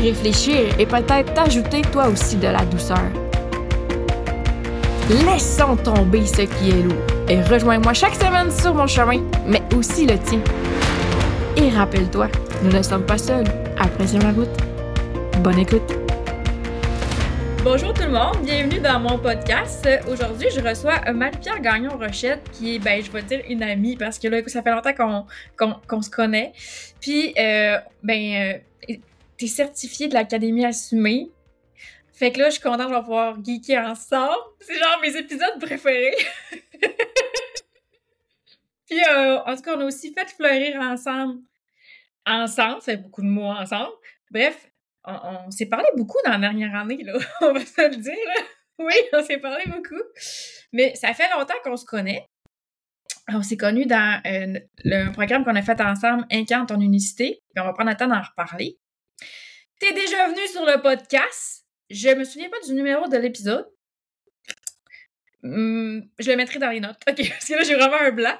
réfléchir et peut-être t'ajouter toi aussi de la douceur. Laissons tomber ce qui est lourd et rejoins-moi chaque semaine sur mon chemin, mais aussi le tien. Et rappelle-toi, nous ne sommes pas seuls. Apprécions la route. Bonne écoute. Bonjour tout le monde, bienvenue dans mon podcast. Aujourd'hui, je reçois Marie-Pierre Gagnon-Rochette, qui est, ben, je vais dire une amie, parce que là, ça fait longtemps qu'on se connaît. Puis, euh, ben, euh, t'es certifiée de l'Académie Assumée. Fait que là, je suis contente de pouvoir geeker ensemble. C'est genre mes épisodes préférés. Puis, euh, en tout cas, on a aussi fait fleurir ensemble. Ensemble, c'est beaucoup de mots ensemble. Bref, on, s'est parlé beaucoup dans la dernière année, là. on va se le dire. Oui, on s'est parlé beaucoup. Mais ça fait longtemps qu'on se connaît. On s'est connus dans euh, le programme qu'on a fait ensemble, Incarne ton unicité. Puis on va prendre le temps d'en reparler. T'es déjà venu sur le podcast. Je me souviens pas du numéro de l'épisode. Hum, je le mettrai dans les notes. OK, parce que là, j'ai vraiment un blanc.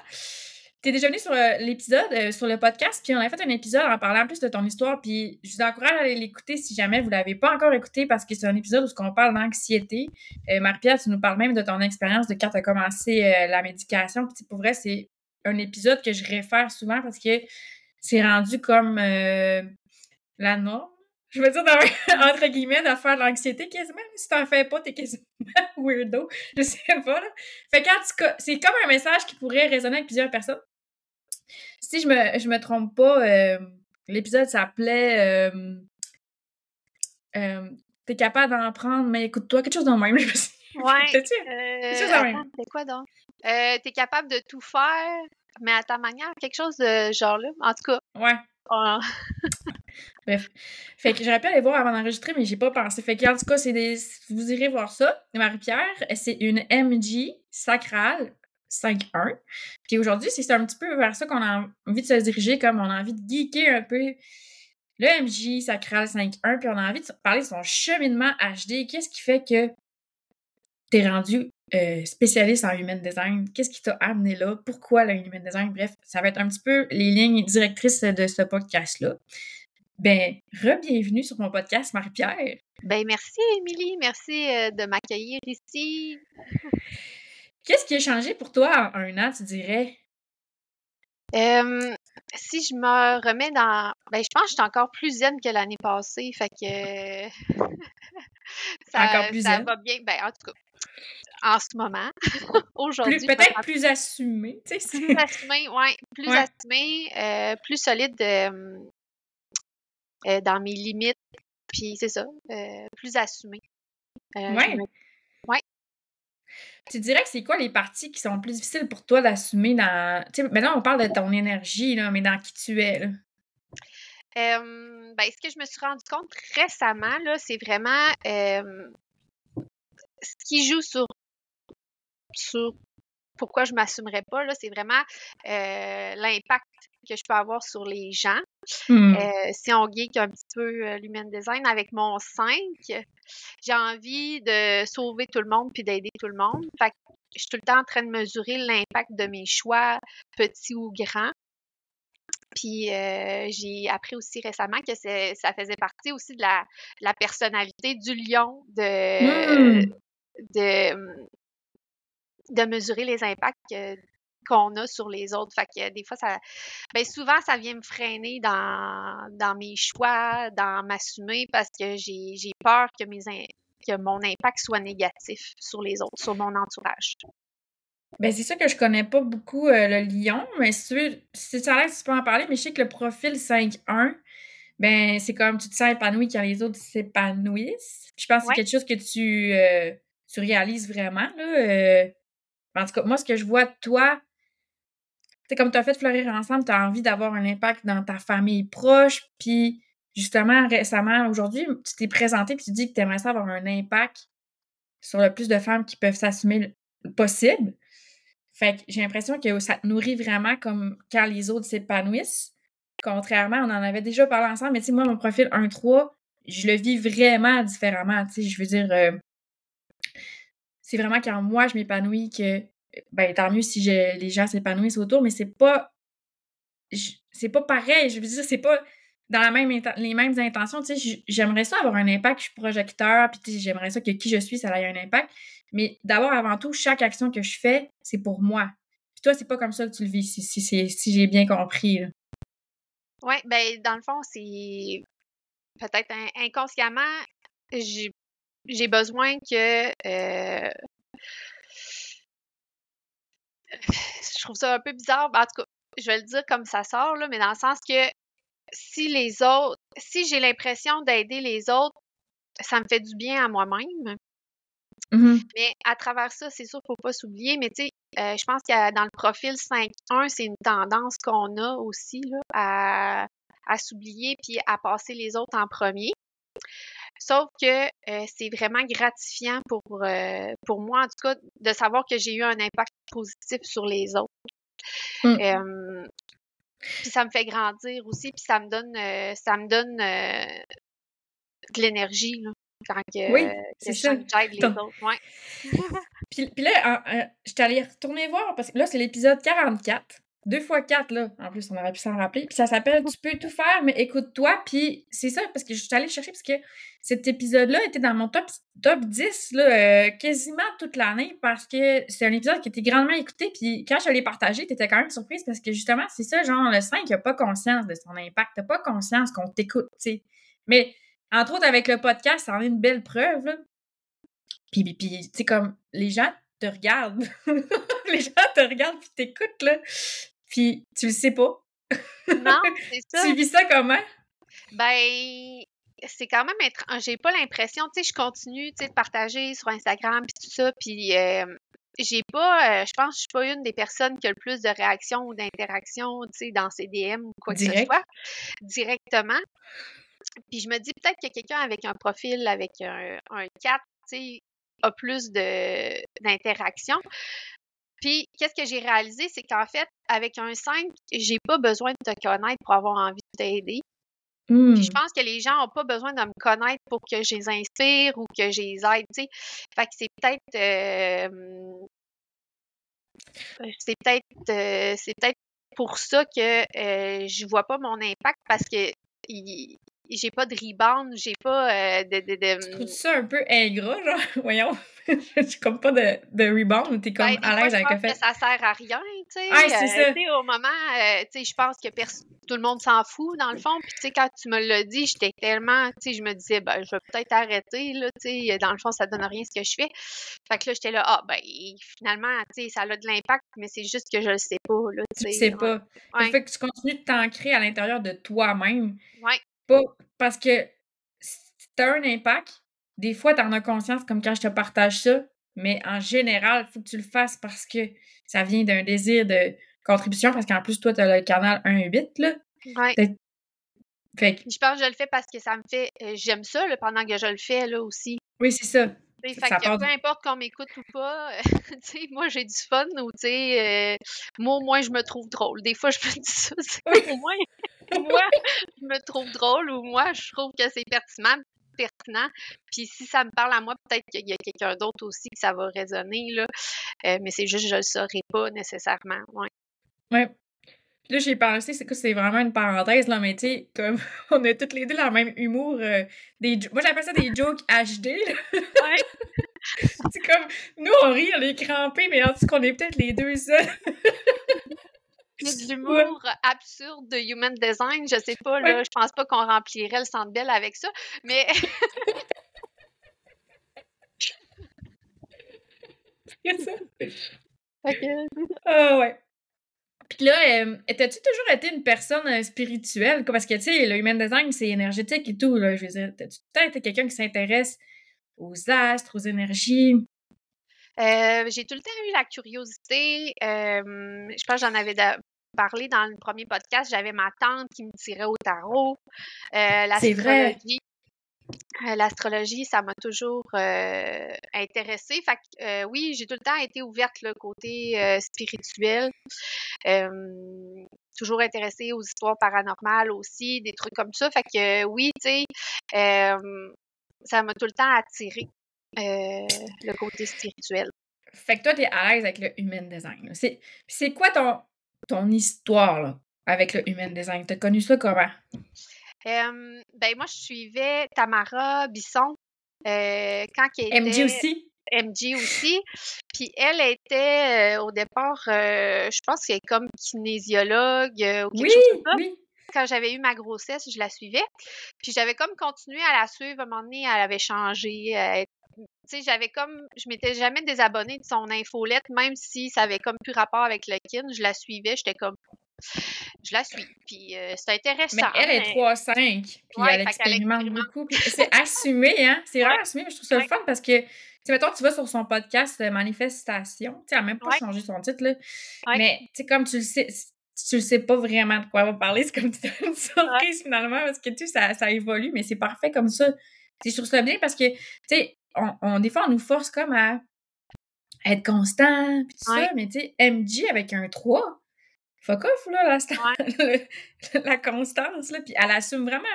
T'es déjà venu sur euh, l'épisode, euh, sur le podcast, puis on a fait un épisode en parlant plus de ton histoire, puis je vous encourage à aller l'écouter si jamais vous l'avez pas encore écouté, parce que c'est un épisode où on parle d'anxiété. Euh, Marie-Pierre, tu nous parles même de ton expérience de quand tu as commencé la médication, puis pour vrai, c'est un épisode que je réfère souvent parce que c'est rendu comme la norme. Je veux dire, entre guillemets, de faire de l'anxiété quasiment. Si t'en fais pas, t'es quasiment weirdo. Je sais pas, là. Fait quand c'est comme un message qui pourrait résonner avec plusieurs personnes si je me, je me trompe pas, euh, l'épisode s'appelait euh, euh, T'es capable d'en prendre, mais écoute-toi, quelque chose de même. ouais. C'est quoi donc? T'es capable de tout faire, mais à ta manière, quelque chose de genre là. En tout cas. Ouais. Bref. Fait que j'aurais pu aller voir avant d'enregistrer, mais j'ai pas pensé. Fait que, en tout cas, c'est des. Vous irez voir ça. Marie-Pierre, c'est une MG sacrale 5.1. Puis aujourd'hui, c'est un petit peu vers ça qu'on a envie de se diriger, comme on a envie de geeker un peu le MJ Sacral 5.1, puis on a envie de parler de son cheminement HD. Qu'est-ce qui fait que t'es rendu euh, spécialiste en human design? Qu'est-ce qui t'a amené là? Pourquoi le human design? Bref, ça va être un petit peu les lignes directrices de ce podcast-là. Ben, re-bienvenue sur mon podcast, Marie-Pierre. Ben, merci, Émilie. Merci euh, de m'accueillir ici. Qu'est-ce qui a changé pour toi en un an, tu dirais? si je me remets dans. Ben, je pense que je suis encore plus zen que l'année passée. Fait que. ça, encore plus ça va bien. Ben, en tout cas, en ce moment, aujourd'hui. Peut-être plus assumé. Tu sais, plus assumé, oui. Plus assumé, euh, plus solide euh, dans mes limites. Puis c'est ça, euh, plus assumé. oui. Tu dirais que c'est quoi les parties qui sont plus difficiles pour toi d'assumer dans. Tu sais, maintenant, on parle de ton énergie, là, mais dans qui tu es, là? ben, ce que je me suis rendu compte récemment, là, c'est vraiment ce qui joue sur, sur pourquoi je m'assumerais pas, là, c'est vraiment euh, l'impact que je peux avoir sur les gens. Mmh. Euh, si on geek un petit peu euh, l'human design avec mon 5, j'ai envie de sauver tout le monde puis d'aider tout le monde. Fait que je suis tout le temps en train de mesurer l'impact de mes choix, petits ou grands. Puis j'ai appris aussi récemment que ça faisait partie aussi de la, la personnalité du lion de, mmh. de, de mesurer les impacts qu'on a sur les autres. Fait que des fois, ça. Ben souvent, ça vient me freiner dans, dans mes choix, dans m'assumer parce que j'ai peur que mes que mon impact soit négatif sur les autres, sur mon entourage. Ben, c'est ça que je connais pas beaucoup euh, le lion, mais si tu veux, si l'air tu peux en parler, mais je sais que le profil 5-1, ben, c'est comme tu te sens épanoui quand les autres s'épanouissent. Je pense que c'est quelque chose que tu, euh, tu réalises vraiment, là. Euh, en tout cas, moi, ce que je vois de toi, c'est comme tu as fait fleurir ensemble, tu as envie d'avoir un impact dans ta famille proche, puis justement, récemment, aujourd'hui, tu t'es présenté et tu dis que tu aimerais ça avoir un impact sur le plus de femmes qui peuvent s'assumer possible. Fait que j'ai l'impression que ça te nourrit vraiment comme quand les autres s'épanouissent. Contrairement, on en avait déjà parlé ensemble, mais tu sais, moi, mon profil 1-3, je le vis vraiment différemment. Tu sais, je veux dire, euh, c'est vraiment quand moi, je m'épanouis que, ben, tant mieux si les gens s'épanouissent autour, mais c'est pas, c'est pas pareil. Je veux dire, c'est pas dans la même les mêmes intentions. Tu sais, j'aimerais ça avoir un impact, je suis projecteur, puis j'aimerais ça que qui je suis, ça ait un impact. Mais d'abord, avant tout, chaque action que je fais, c'est pour moi. Puis toi, c'est pas comme ça que tu le vis, si, si, j'ai bien compris. Oui, ben dans le fond, c'est peut-être inconsciemment, j'ai besoin que euh, je trouve ça un peu bizarre. Ben, en tout cas, je vais le dire comme ça sort, là, mais dans le sens que si les autres, si j'ai l'impression d'aider les autres, ça me fait du bien à moi-même. Mmh mais à travers ça, c'est sûr qu'il ne faut pas s'oublier. Mais tu sais, euh, je pense que dans le profil 5.1, c'est une tendance qu'on a aussi là, à, à s'oublier puis à passer les autres en premier. Sauf que euh, c'est vraiment gratifiant pour, euh, pour moi, en tout cas, de savoir que j'ai eu un impact positif sur les autres. Mmh. puis ça me fait grandir aussi, puis ça me donne, ça me donne de l'énergie. Là oui, c'est ça. les autres. Ouais. puis, puis, là, je suis allée retourner voir parce que là, c'est l'épisode 44. Deux fois quatre, là. En plus, on aurait pu s'en rappeler. Puis ça s'appelle Tu peux tout faire, mais écoute-toi. Puis c'est ça, parce que je suis allée chercher, parce que cet épisode-là était dans mon top, top 10, là, euh, quasiment toute l'année, parce que c'est un épisode qui était grandement écouté. Puis quand je l'ai partagé, t'étais quand même surprise, parce que justement, c'est ça, genre, le 5 n'a pas conscience de son impact. T'as pas conscience qu'on t'écoute, tu sais. Mais entre autres, avec le podcast, ça en est une belle preuve, là. Puis, puis, tu sais, comme, les gens te regardent. les gens te regardent puis t'écoutent, là. Puis, tu le sais pas. non, c'est ça. tu vis ça comment? Ben, c'est quand même être... J'ai pas l'impression, tu sais, je continue, tu sais, de partager sur Instagram puis tout ça, puis euh, j'ai pas, euh, je pense que je suis pas une des personnes qui a le plus de réactions ou d'interactions, tu sais, dans ces DM ou quoi que ce soit, directement. Puis je me dis peut-être que quelqu'un avec un profil avec un, un 4, tu sais, a plus d'interaction. Puis, qu'est-ce que j'ai réalisé, c'est qu'en fait, avec un 5, j'ai pas besoin de te connaître pour avoir envie de t'aider. Puis je mmh. pense que les gens n'ont pas besoin de me connaître pour que je les inspire ou que je les aide, tu sais. Fait que c'est peut-être... Euh, c'est peut-être... Euh, c'est peut-être pour ça que euh, je vois pas mon impact parce que j'ai pas de rebound, j'ai pas euh, de, de, de... Tu trouves ça un peu ingrat, genre? Voyons. j'ai comme pas de, de rebound, t'es comme ben, à l'aise avec le fait. que ça sert à rien, tu sais. Ah, c'est euh, ça. au moment, euh, tu sais, je pense que tout le monde s'en fout, dans le fond. Puis, tu sais, quand tu me l'as dit, j'étais tellement, tu sais, je me disais, ben, je vais peut-être arrêter, là, tu sais. Dans le fond, ça donne rien ce que je fais. Fait que là, j'étais là, ah, ben, finalement, tu sais, ça a de l'impact, mais c'est juste que je le sais pas, là, tu sais. Tu sais pas. Ouais. fait que tu continues de t'ancrer à l'intérieur de toi-même. Ouais parce que tu as un impact, des fois, tu en as conscience, comme quand je te partage ça, mais en général, il faut que tu le fasses parce que ça vient d'un désir de contribution, parce qu'en plus, toi, tu as le canal 1-8, là. Ouais. Fait Je pense que je le fais parce que ça me fait. Euh, j'aime ça pendant que je le fais là aussi. Oui, c'est ça. Fait que peu importe qu'on m'écoute ou pas, moi j'ai du fun ou euh, moi au moins je me trouve drôle. Des fois je me dis ça, au moins moi je me trouve drôle ou moi je trouve que c'est pertinent, pertinent. Puis si ça me parle à moi, peut-être qu'il y a quelqu'un d'autre aussi que ça va résonner là, euh, mais c'est juste que je le saurais pas nécessairement. Ouais. Ouais. Là, j'ai pensé, c'est que c'est vraiment une parenthèse, là, mais tu sais, comme on a toutes les deux le même humour. Euh, des, moi, j'appelle ça des jokes HD. Ouais. c'est comme, nous, on rit, on est crampés, mais en tout cas, on est peut-être les deux seuls. de l'humour absurde de human design, je sais pas, là, je pense pas qu'on remplirait le centre belle avec ça, mais. c'est ça. Ok. Ah ouais. Puis là, euh, t'as-tu toujours été une personne euh, spirituelle? Parce que, tu sais, le human design, c'est énergétique et tout, là. Je veux dire, t'as-tu peut-être été quelqu'un qui s'intéresse aux astres, aux énergies? Euh, j'ai tout le temps eu la curiosité. je pense que j'en avais parlé dans le premier podcast, j'avais ma tante qui me tirait au tarot. Euh, l'astrologie. euh, L'astrologie, ça m'a toujours euh, intéressée. Fait que, oui, j'ai tout le temps été ouverte le côté spirituel. Toujours intéressée aux histoires paranormales aussi, des trucs comme ça. Fait que oui, tu sais, ça m'a tout le temps attiré euh, le côté spirituel. Fait que toi, t'es à l'aise avec le human design. c'est quoi ton, ton histoire là, avec le human design? T'as connu ça comment? Euh, ben moi, je suivais Tamara Bisson euh, quand elle MJ était aussi? MJ aussi. Puis elle était euh, au départ, euh, je pense qu'elle est comme kinésiologue euh, ou quelque Oui, chose comme ça. oui. Quand j'avais eu ma grossesse, je la suivais. Puis j'avais comme continué à la suivre. À un moment donné, elle avait changé. J'avais comme, je m'étais jamais désabonnée de son infolette, même si ça avait comme plus rapport avec le kin. Je la suivais, j'étais comme, je la suis. Puis euh, c'était Mais intéressant. elle est mais- 3-5, puis Ouais, elle expérimente beaucoup. C'est assumé, hein? C'est Ouais. assumé, mais je trouve ça le Ouais. fun parce que, tu sais, mettons, tu vas sur son podcast euh, Manifestation, tu sais, elle a même pas changé son titre, là. Mais, tu sais, comme tu le sais, tu le sais pas vraiment de quoi elle va parler, c'est comme une surprise finalement parce que, tu sais, ça, ça évolue, mais c'est parfait comme ça. Je trouve ça bien parce que, tu sais, on, on- des fois, on nous force comme à être constant, puis tout Ouais. ça, mais tu sais, MJ avec un 3, fuck off, là, la, sta- la constance, là, puis elle assume vraiment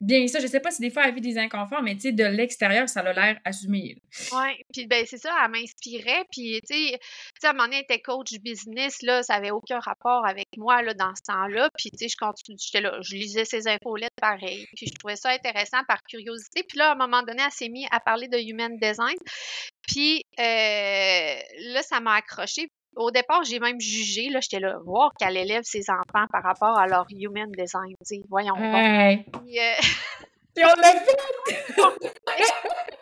bien ça. Je sais pas si des fois elle vit des inconforts, mais tu sais, de l'extérieur, ça a l'air assumé. Ouais, puis ben c'est ça, elle m'inspirait, puis tu sais, à un moment donné, elle était coach business, là, ça avait aucun rapport avec moi, là, dans ce temps-là, puis tu sais, je je lisais ses infolettes pareil, puis je trouvais ça intéressant par curiosité, puis là, à un moment donné, elle s'est mise à parler de human design, puis euh, là, ça m'a accroché. Au départ, j'ai même jugé, là, j'étais là, voir qu'elle élève ses enfants par rapport à leur human design, voyons donc. Puis, euh, Puis on l'a fait!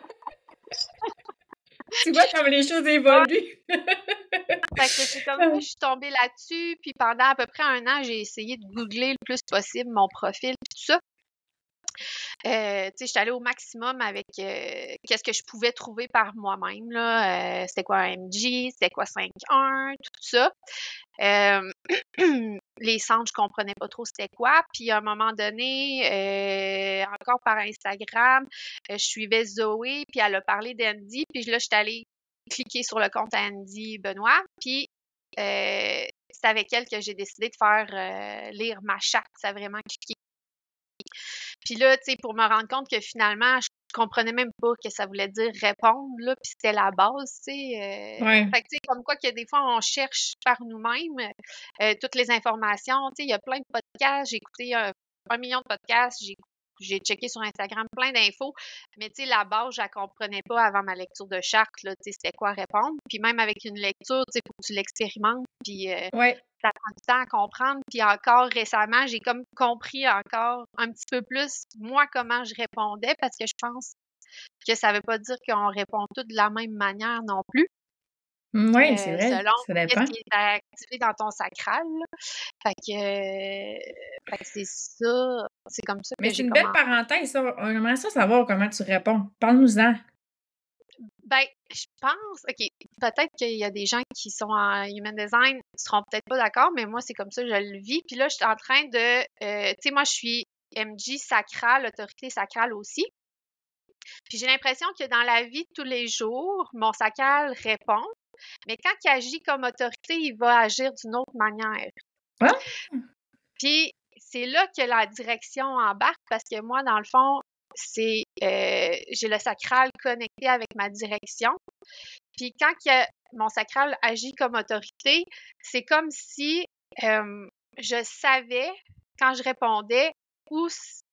tu vois comme les choses évoluent. Fait que c'est comme je suis tombée là-dessus, puis pendant à peu près un an, j'ai essayé de googler le plus possible mon profil, puis tout ça. Euh, tu j'étais allée au maximum avec euh, qu'est-ce que je pouvais trouver par moi-même, là. Euh, c'était quoi un MG, c'était quoi 5.1, tout ça. Euh, les centres, je comprenais pas trop c'était quoi. Puis à un moment donné, encore par Instagram, je suivais Zoé, puis elle a parlé d'Andy, puis là, j'étais allée cliquer sur le compte Andy Benoît, puis c'est avec elle que j'ai décidé de faire lire ma charte. Ça a vraiment cliqué. Puis là, tu sais, pour me rendre compte que finalement, je comprenais même pas que ça voulait dire répondre, là, puis c'était la base, tu sais. euh, Ouais. Fait que, tu sais, comme quoi que des fois, on cherche par nous-mêmes euh, toutes les informations. Tu sais, il y a plein de podcasts. J'ai écouté un, un million de podcasts. J'ai j'ai checké sur Instagram plein d'infos, mais tu sais, la base, je la comprenais pas avant ma lecture de charte, là, tu sais, c'était quoi répondre. Puis même avec une lecture, tu sais, faut que tu l'expérimentes, puis euh, Ouais. ça prend du temps à comprendre. Puis encore récemment, j'ai comme compris encore un petit peu plus, moi, comment je répondais, parce que je pense que ça veut pas dire qu'on répond tous de la même manière non plus. Oui, Euh, c'est vrai. selon Ça dépend. Qu'est-ce qui est activé dans ton sacral, là. Fait que, euh, fait que c'est ça, c'est comme ça Mais c'est une belle parenthèse, ça. On aimerait ça savoir comment tu réponds. Parle-nous-en. Ben, je pense, OK, peut-être qu'il y a des gens qui sont en human design ne seront peut-être pas d'accord, mais moi, c'est comme ça je le vis. Puis là, je suis en train de, euh, tu sais, moi, je suis MJ sacrale, autorité sacrale aussi. Puis j'ai l'impression que dans la vie de tous les jours, mon sacral répond, mais quand il agit comme autorité, il va agir d'une autre manière. Ah! Puis c'est là que la direction embarque parce que moi, dans le fond, c'est euh, j'ai le sacral connecté avec ma direction. Puis quand mon sacral agit comme autorité, c'est comme si euh, je savais quand je répondais où,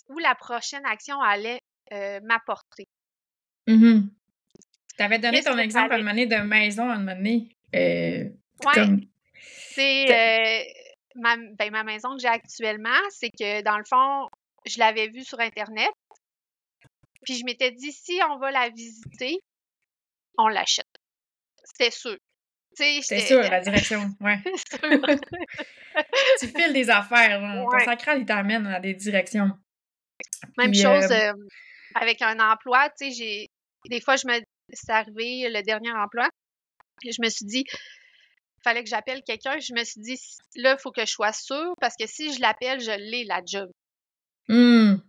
où la prochaine action allait euh, m'apporter. Mhm. Tu avais donné ton exemple à un moment donné de maison à un moment donné. Ouais, comme... c'est ma, ben, ma maison que j'ai actuellement, c'est que dans le fond, je l'avais vue sur Internet. Puis je m'étais dit, si on va la visiter, on l'achète. C'était sûr. C'est sûr, la direction. Ouais. sûr. tu files des affaires. Ton Ouais. sacral, il t'amène dans des directions. Même Puis, chose euh, euh, avec un emploi, tu sais, j'ai des fois je me c'est arrivé le dernier emploi, je me suis dit fallait que j'appelle quelqu'un. Je me suis dit, là, il faut que je sois sûre parce que si je l'appelle, je l'ai, la job. Hum.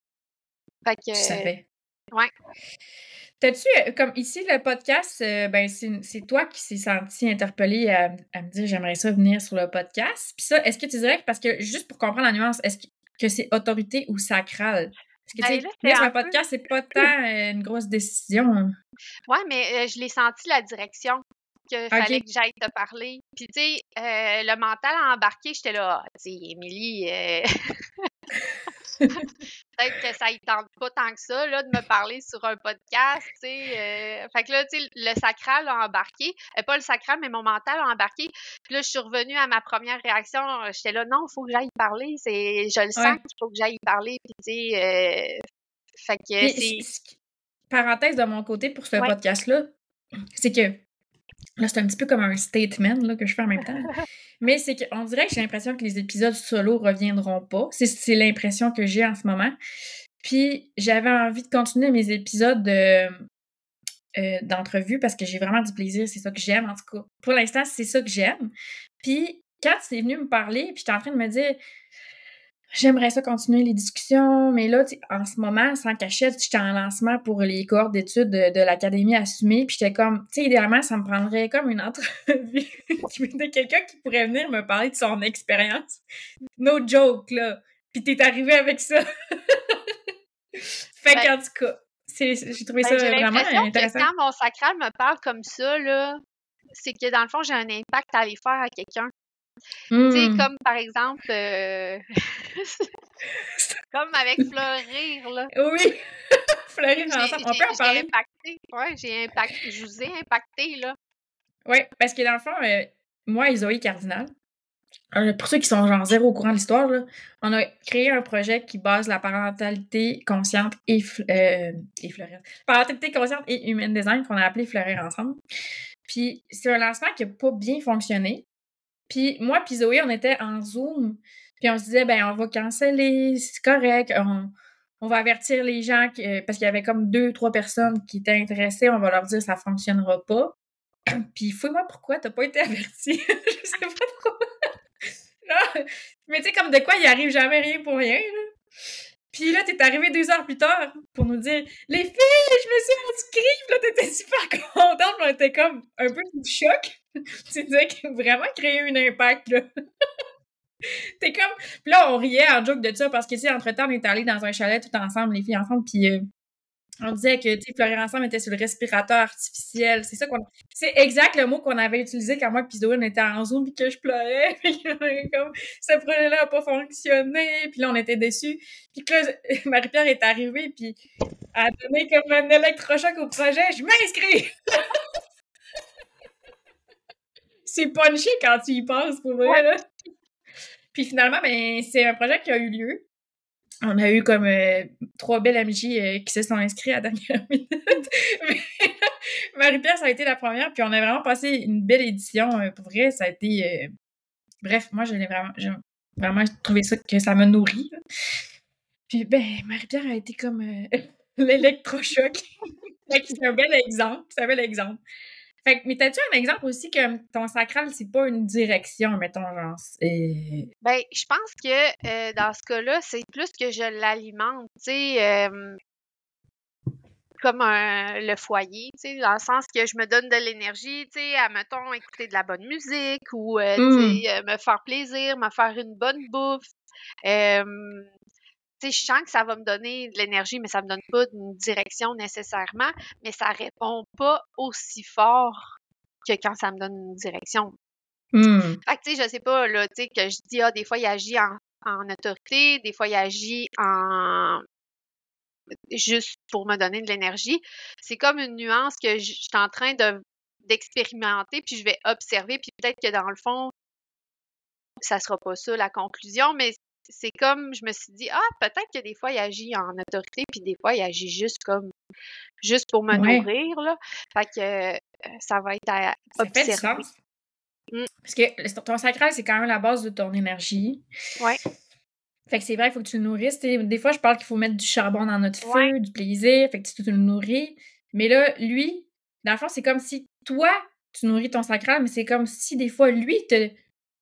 Fait que. Tu savais. Ouais. T'as-tu, euh, comme ici, le podcast, euh, ben, c'est toi qui s'est senti interpellé à, à me dire j'aimerais ça venir sur le podcast. Puis ça, est-ce que tu dirais que, parce que juste pour comprendre la nuance, est-ce que, que c'est autorité ou sacral? Parce que, Ben tu sais, venir sur un podcast, c'est pas tant euh, une grosse décision. Ouais, mais euh, je l'ai senti la direction que Ok. fallait que j'aille te parler. Puis tu sais, euh, le mental a embarqué, j'étais là, Ah, tu sais, Émilie, euh, peut-être que ça y tente pas tant que ça, là, de me parler sur un podcast, tu sais. euh, Fait que là, tu sais, le sacral a embarqué. Pas le sacral, mais mon mental a embarqué. Puis là, je suis revenue à ma première réaction. J'étais là, non, il faut que j'aille parler. C'est, je le sens Ouais. qu'il faut que j'aille parler. Puis tu sais, fait que c'est... parenthèse de mon côté pour ce Ouais. podcast-là, c'est que là, c'est un petit peu comme un statement là, que je fais en même temps. Mais c'est qu'on dirait que j'ai l'impression que les épisodes solo reviendront pas. C'est, c'est l'impression que j'ai en ce moment. Puis j'avais envie de continuer mes épisodes de, euh, d'entrevue parce que j'ai vraiment du plaisir. C'est ça que j'aime, en tout cas. Pour l'instant, c'est ça que j'aime. Puis quand tu es venu me parler, puis j'étais en train de me dire J'aimerais ça continuer les discussions, mais là, en ce moment, sans cachette, j'étais en lancement pour les cohortes d'études de, de l'Académie assumée, puis j'étais comme, tu sais, idéalement, ça me prendrait comme une entrevue de quelqu'un qui pourrait venir me parler de son expérience. No joke, là. Puis t'es arrivé avec ça. fait Ben- qu'en tout cas, j'ai trouvé Ben, ça vraiment que intéressant. quand mon sacral me parle comme ça, là, c'est que dans le fond, j'ai un impact à aller faire à quelqu'un. Tu sais, Hmm. comme par exemple, euh, comme avec Fleurir, là. Oui! Fleurir J'ai ensemble. On j'ai- peut en j'ai parler? impacté. Ouais, j'ai impacté. Je vous ai impacté, là. Oui, parce que dans le fond, euh, moi et Zoé Cardinal, euh, pour ceux qui sont genre zéro au courant de l'histoire, on a créé un projet qui base la parentalité consciente et, euh, et fleurir. Parentalité consciente et human design qu'on a appelé Fleurir ensemble. Puis c'est un lancement qui n'a pas bien fonctionné. Puis moi puis Zoé, on était en Zoom. Puis on se disait, ben on va canceller, c'est correct. On, va avertir les gens parce qu'il y avait comme deux, trois personnes qui étaient intéressées. On va leur dire ça fonctionnera pas. Puis fouille-moi pourquoi t'as pas été averti. je sais pas trop. Mais tu sais, comme de quoi il arrive jamais rien pour rien, là. Puis là, t'es arrivé deux heures plus tard pour nous dire Les filles, je me suis inscrite! Puis là, t'étais super contente, on était comme un peu sous choc. tu disais que vraiment créer un impact, là. T'es comme. Puis là, on riait en joke de ça parce sais, entre-temps, on est allés dans un chalet tout ensemble, les filles ensemble, puis euh, on disait que, tu sais, ensemble était sur le respirateur artificiel. C'est ça qu'on. C'est exact le mot qu'on avait utilisé quand moi Zoé, on était en Zoom puis que je pleurais. Puis comme, ce projet-là n'a pas fonctionné. Puis là, on était déçus. Puis que là, Marie-Pierre est arrivée puis a donné comme un électrochoc au projet. Je m'inscris! C'est punché quand tu y penses, pour vrai, là. Puis finalement, ben, c'est un projet qui a eu lieu. On a eu comme euh, trois belles MJ euh, qui se sont inscrits à la dernière minute. Marie-Pierre, ça a été la première, puis on a vraiment passé une belle édition. euh, pour vrai, ça a été. Bref, moi, j'ai vraiment, j'ai vraiment trouvé ça que ça me nourrit. là. Puis, ben, Marie-Pierre a été comme l'électrochoc. C'est un bel exemple. C'est un bel exemple. Fait que, mais t'as-tu un exemple aussi que ton sacral, c'est pas une direction, mettons, genre. c'est- Ben, je pense que euh, dans ce cas-là, c'est plus que je l'alimente, tu sais, euh, comme un, le foyer, tu sais, dans le sens que je me donne de l'énergie, tu sais, à, mettons, écouter de la bonne musique ou, euh, tu Mm. sais, euh, me faire plaisir, me faire une bonne bouffe. Euh, sais, je sens que ça va me donner de l'énergie, mais ça me donne pas une direction nécessairement, mais ça répond pas aussi fort que quand ça me donne une direction. Hmm. Fait que, tu sais, je sais pas, là, tu sais, que je dis, ah, des fois, il agit en, en autorité, des fois, il agit en. juste pour me donner de l'énergie. C'est comme une nuance que je je suis en train de d'expérimenter, puis je vais observer, puis peut-être que dans le fond, ça sera pas ça la conclusion, mais c'est comme, je me suis dit, ah, peut-être que des fois, il agit en autorité, puis des fois, il agit juste comme, juste pour me Ouais. nourrir, là. Fait que euh, ça va être à Ça fait du sens. Mm. Parce que ton sacral, c'est quand même la base de ton énergie. Ouais. Fait que c'est vrai, il faut que tu le nourrisses. T'sais, des fois, je parle qu'il faut mettre du charbon dans notre feu, du plaisir. Fait que tu te le nourris. Mais là, lui, dans le fond, c'est comme si toi, tu nourris ton sacral, mais c'est comme si des fois, lui te,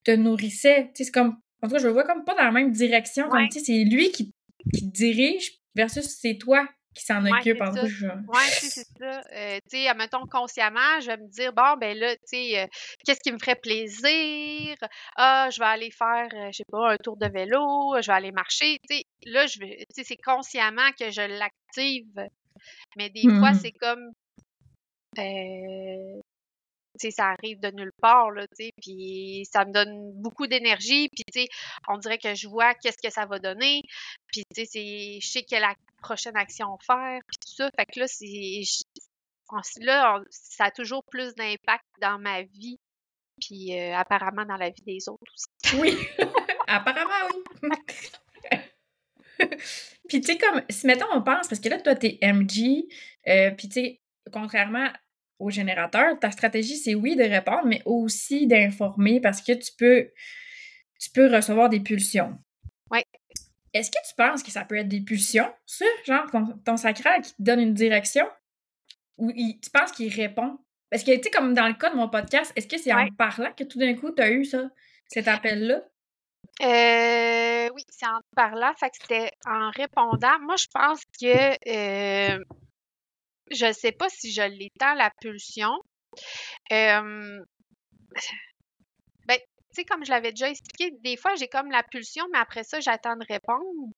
te nourrissait. C'est comme, en tout cas, je le vois comme pas dans la même direction. Comme, tu sais, c'est lui qui, qui te dirige versus c'est toi qui s'en occupe en Oui, c'est ça. Euh, tu sais, admettons consciemment, je vais me dire, bon, ben là, tu sais, euh, qu'est-ce qui me ferait plaisir? Ah, je vais aller faire, euh, je sais pas, un tour de vélo, je vais aller marcher. Tu sais, là, je vais, tu sais, c'est consciemment que je l'active. Mais des fois, mmh. c'est comme, tu sais, ça arrive de nulle part, là, tu sais, puis ça me donne beaucoup d'énergie, puis tu sais, on dirait que je vois qu'est-ce que ça va donner, puis tu sais, je sais quelle prochaine action faire, puis tout ça, fait que là, c'est, là, ça a toujours plus d'impact dans ma vie, puis euh, apparemment dans la vie des autres aussi. Oui, apparemment, oui. puis tu sais, comme, si mettons, on pense, parce que là, toi, t'es MG, euh, puis tu sais, contrairement au générateur, ta stratégie, c'est oui de répondre, mais aussi d'informer parce que tu peux, tu peux recevoir des pulsions. Oui. Est-ce que tu penses que ça peut être des pulsions, ça? Genre ton, sacral qui te donne une direction? Ou tu penses qu'il répond? Parce que, tu sais, comme dans le cas de mon podcast, est-ce que c'est en parlant que tout d'un coup, tu as eu ça, cet appel-là? Euh, oui, c'est en parlant. Fait que c'était en répondant. Moi, je pense que euh, je ne sais pas si je l'étends, la pulsion. ben, tu sais, comme je l'avais déjà expliqué, des fois, j'ai comme la pulsion, mais après ça, j'attends de répondre.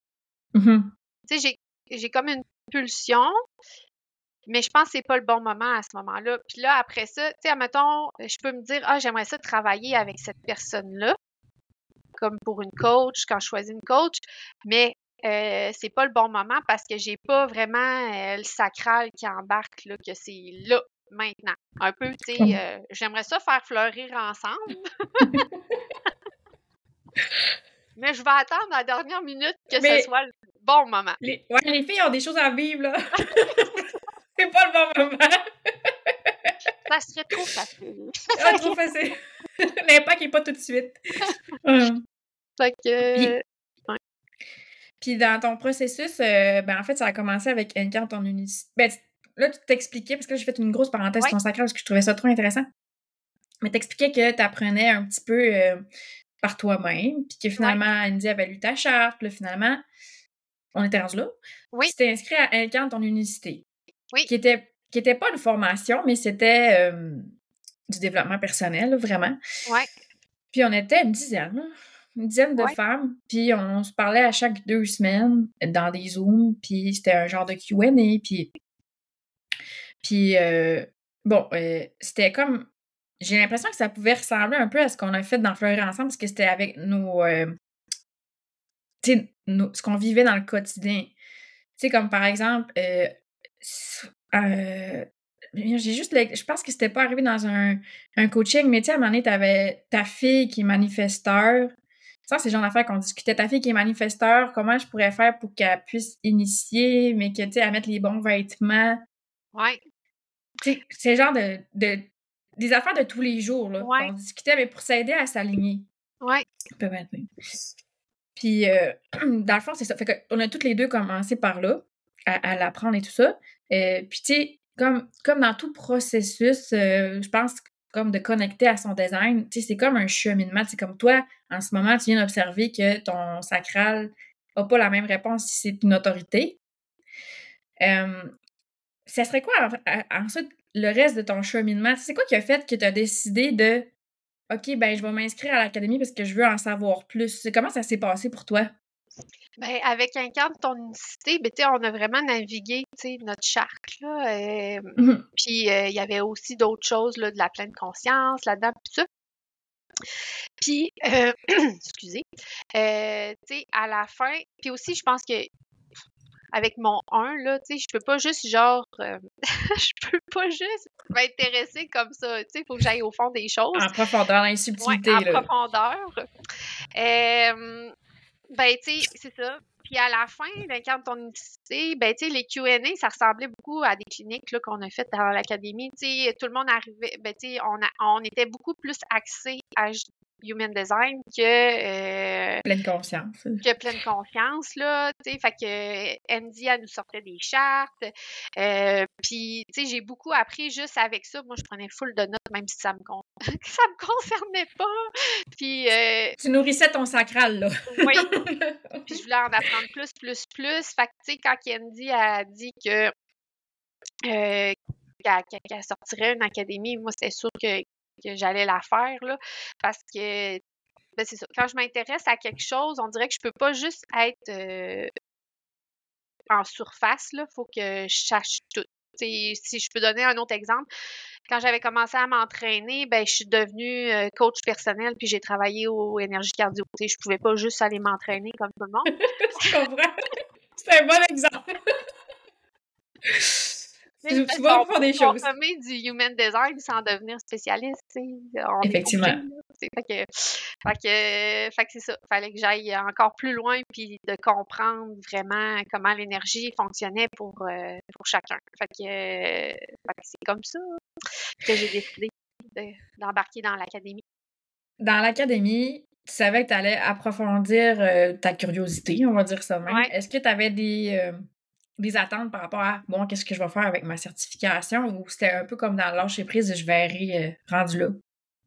Mmh tu sais, j'ai comme une pulsion, mais je pense que c'est pas le bon moment à ce moment-là. Puis là, après ça, tu sais, admettons, je peux me dire, ah, j'aimerais ça travailler avec cette personne-là, comme pour une coach, quand je choisis une coach, mais euh, c'est pas le bon moment parce que j'ai pas vraiment euh, le sacral qui embarque, là, que c'est là, maintenant. Un peu, tu sais, euh, j'aimerais ça faire fleurir ensemble. Mais je vais attendre la dernière minute que ce soit le bon moment. Les, ouais, les filles ont des choses à vivre, là. c'est pas le bon moment. ça serait trop facile. ah, trop facile. L'impact n'est pas tout de suite. Fait que. Puis dans ton processus, euh, ben en fait, ça a commencé avec Incarne ton unicité. Ben, là, tu t'expliquais, parce que j'ai fait une grosse parenthèse sacral parce que je trouvais ça trop intéressant. Mais t'expliquais que tu apprenais un petit peu euh, par toi-même, puis que finalement, Andy avait lu ta charte, puis là, finalement, on était rendu là. Oui. Tu t'es inscrit à Incarne ton unicité. Oui. Qui était, qui était pas une formation, mais c'était euh, du développement personnel, vraiment. Oui. Puis on était une dizaine, une dizaine de femmes, puis on se parlait à chaque deux semaines dans des Zooms, puis c'était un genre de Q&A, puis... Puis, euh, bon, euh, c'était comme... J'ai l'impression que ça pouvait ressembler un peu à ce qu'on a fait dans Fleurir ensemble, parce que c'était avec nos... Euh, tu sais, ce qu'on vivait dans le quotidien. Tu sais, comme par exemple... j'ai juste je pense que c'était pas arrivé dans un, un coaching mais tu sais à un moment donné t'avais ta fille qui est manifesteur ça, c'est le genre d'affaires qu'on discutait. Ta fille qui est manifesteur, comment je pourrais faire pour qu'elle puisse initier, mais que, tu sais, à mettre les bons vêtements? Ouais. c'est le genre de, des affaires de tous les jours, là, qu'on discutait, mais pour s'aider à s'aligner. Ouais. Puis, euh, dans le fond, c'est ça. Fait qu'on a toutes les deux commencé par là, à, l'apprendre et tout ça. Euh, puis, tu sais, comme, comme dans tout processus, euh, je pense comme de connecter à son design. Tu sais, c'est comme un cheminement. C'est comme toi, en ce moment, tu viens d'observer que ton sacral n'a pas la même réponse si c'est une autorité. Euh, ça serait quoi ensuite le reste de ton cheminement? C'est quoi qui a fait que tu as décidé de OK, ben je vais m'inscrire à l'académie parce que je veux en savoir plus? Comment ça s'est passé pour toi? Ben, avec un cadre ton unicité, ben, on a vraiment navigué notre charte. Là, mmh Puis euh, il y avait aussi d'autres choses, là, de la pleine conscience là-dedans, puis ça. Puis, euh, excusez, euh, à la fin, puis aussi, je pense que avec mon 1, là, tu sais, je peux pas juste, genre, je peux pas juste m'intéresser comme ça, tu sais, il faut que j'aille au fond des choses. En profondeur, dans les subtilités, ouais, en profondeur. Ben, tu sais, c'est ça. Puis à la fin, d'incarne ton unicité, ben, tu sais, les Q&A, ça ressemblait beaucoup à des cliniques là, qu'on a faites dans l'académie. Tu sais, tout le monde arrivait, ben, tu sais, on, on était beaucoup plus axé à Human Design que euh, pleine conscience. Que pleine conscience là, tu sais, fait que Andy elle nous sortait des chartes. Euh, puis tu sais, j'ai beaucoup appris juste avec ça. Moi, je prenais full de notes même si ça me ça me concernait pas. Puis euh, tu nourrissais ton sacral là. oui. Puis je voulais en apprendre plus, plus, plus. Fait que tu sais, quand Andy a dit que euh, qu'elle sortirait une académie, moi, c'était sûr que, j'allais la faire, là, parce que, ben, c'est ça, quand je m'intéresse à quelque chose, on dirait que je peux pas juste être euh, en surface, là, faut que je sache tout. si je peux donner un autre exemple, quand j'avais commencé à m'entraîner, ben je suis devenue euh, coach personnel puis j'ai travaillé au énergie cardio. Je je pouvais pas juste aller m'entraîner comme tout le monde. C'est un bon exemple. Tu, tu vas faire des choses. du human design sans devenir spécialiste, Effectivement. fait que, fait que, c'est ça. Fallait que j'aille encore plus loin puis de comprendre vraiment comment l'énergie fonctionnait pour, euh, pour chacun. Fait que, que c'est comme ça que j'ai décidé d'embarquer dans l'académie. Dans l'académie, tu savais que tu allais approfondir euh, ta curiosité, on va dire ça même. Est-ce que tu avais des, euh, des attentes par rapport à bon, qu'est-ce que je vais faire avec ma certification? Ou c'était un peu comme dans lâcher prise, je verrai euh, rendu là?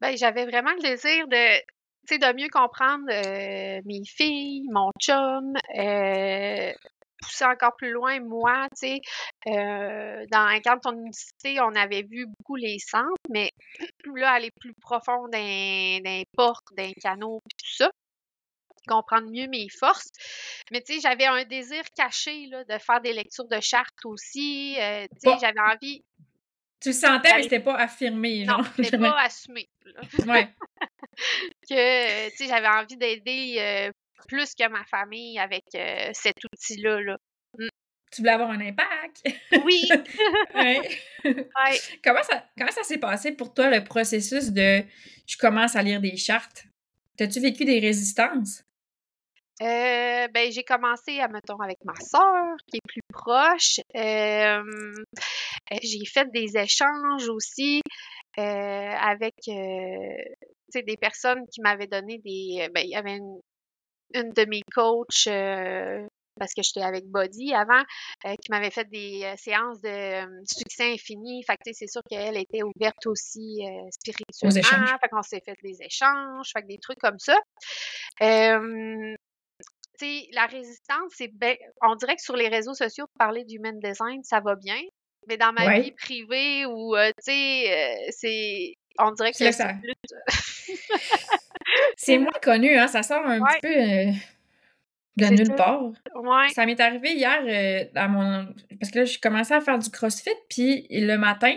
Ben, j'avais vraiment le désir de de mieux comprendre euh, mes filles, mon chum, euh, pousser encore plus loin, moi, tu sais, euh, dans un cadre de unicité, on avait vu beaucoup les centres, mais là, aller plus profond dans portes, dans canaux, tout ça comprendre mieux mes forces. Mais tu sais, j'avais un désir caché là, de faire des lectures de chartes aussi. Euh, tu sais, j'avais envie. Tu le sentais, mais c'était pas affirmé. Genre. Non, c'était pas assumé. Ouais. que, tu sais, j'avais envie d'aider euh, plus que ma famille avec euh, cet outil-là. Là. Mm. Tu voulais avoir un impact? Oui. ouais. ouais. Comment ça, comment ça s'est passé pour toi, le processus de je commence à lire des chartes? T'as-tu vécu des résistances? Euh, ben, j'ai commencé, à mettons, avec ma soeur, qui est plus proche. Euh, j'ai fait des échanges aussi euh, avec des personnes qui m'avaient donné des. Ben, il y avait une, une de mes coachs parce que j'étais avec Body avant, qui m'avait fait des séances de succès infini. Fait que c'est sûr qu'elle était ouverte aussi spirituellement. Fait qu'on s'est fait des échanges, fait que des trucs comme ça la résistance, c'est ben, on dirait que sur les réseaux sociaux, parler d'human design, ça va bien. Mais dans ma vie privée ou, euh, tu sais, euh, c'est. On dirait que c'est ça. c'est moins connu, hein. Ça sort un petit peu euh, de nulle part. Ouais. Ça m'est arrivé hier dans mon. Parce que là, je commençais à faire du crossfit, puis le matin,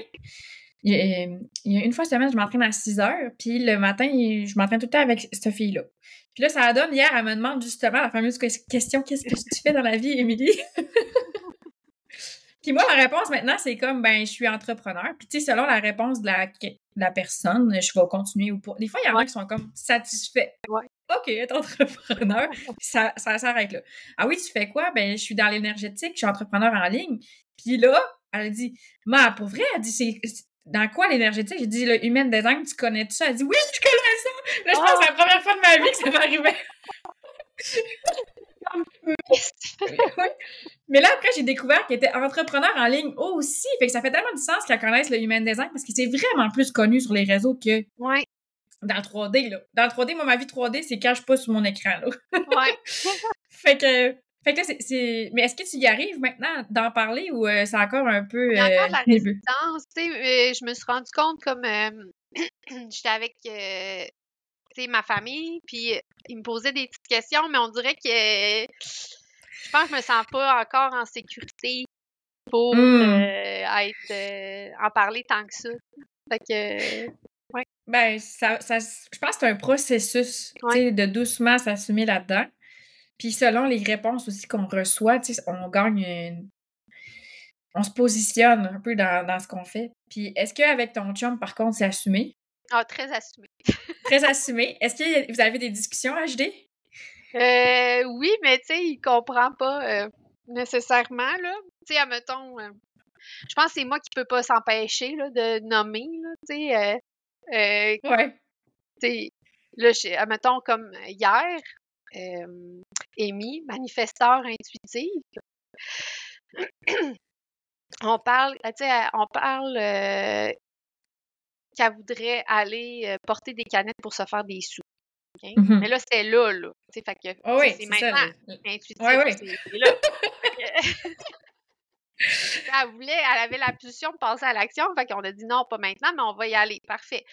il y a une fois semaine, je m'entraîne à 6 heures, puis le matin, je m'entraîne tout le temps avec cette fille-là. Puis là, ça donne hier, elle me demande justement la fameuse question Qu'est-ce que tu fais dans la vie, Émilie? Puis moi, la réponse maintenant, c'est comme ben, je suis entrepreneur. Puis tu sais, selon la réponse de la, la personne, je vais continuer ou pas. Des fois, il y en a qui sont comme satisfaits. OK, être entrepreneur, ça, ça s'arrête là. Ah oui, tu fais quoi? Ben, je suis dans l'énergétique, je suis entrepreneur en ligne. Puis là, elle a dit, ma, pour vrai, elle dit, c'est dans quoi l'énergétique? J'ai dit, le human design, tu connais ça? Elle dit, oui, je connais ça! Là, je pense que c'est la première fois de ma vie que ça m'arrivait. Mais là, après, j'ai découvert qu'elle était entrepreneur en ligne aussi. Fait que ça fait tellement du sens qu'elle connaisse le human design parce que c'est vraiment plus connu sur les réseaux que dans le 3D. Là. Dans le 3D, moi, ma vie 3D, c'est quand je passe sur mon écran. Là. ouais. fait que fait que là, c'est. Mais est-ce que tu y arrives maintenant d'en parler ou euh, c'est encore un peu. A encore la euh, résistance. Tu sais, euh, je me suis rendu compte comme j'étais avec ma famille, puis ils me posaient des petites questions, mais on dirait que je pense que je me sens pas encore en sécurité pour mmh. être en parler tant que ça. Fait que. Ouais. Ben, ça, ça, je pense que c'est un processus sais, de doucement s'assumer là-dedans. Puis selon les réponses aussi qu'on reçoit, on gagne On se positionne un peu dans, ce qu'on fait. Puis est-ce qu'avec ton chum, par contre, c'est assumé? Ah, très assumé. très assumé. Est-ce que vous avez des discussions HD? Euh, oui, mais tu sais, il comprend pas euh, nécessairement, là. Tu sais, admettons, euh, je pense que c'est moi qui peux pas s'empêcher, de nommer, là, tu sais. ouais. Tu sais, là, mettons, comme hier, euh, Amy, manifesteur intuitive, on parle, tu sais, on parle euh, qu'elle voudrait aller porter des canettes pour se faire des sous. Mm-hmm. Mais là, c'était là, là. Fait que, oh oui, c'est maintenant ça, intuitif. C'est là. elle voulait, elle avait la position de passer à l'action, fait qu'on a dit non, pas maintenant, mais on va y aller. Parfait.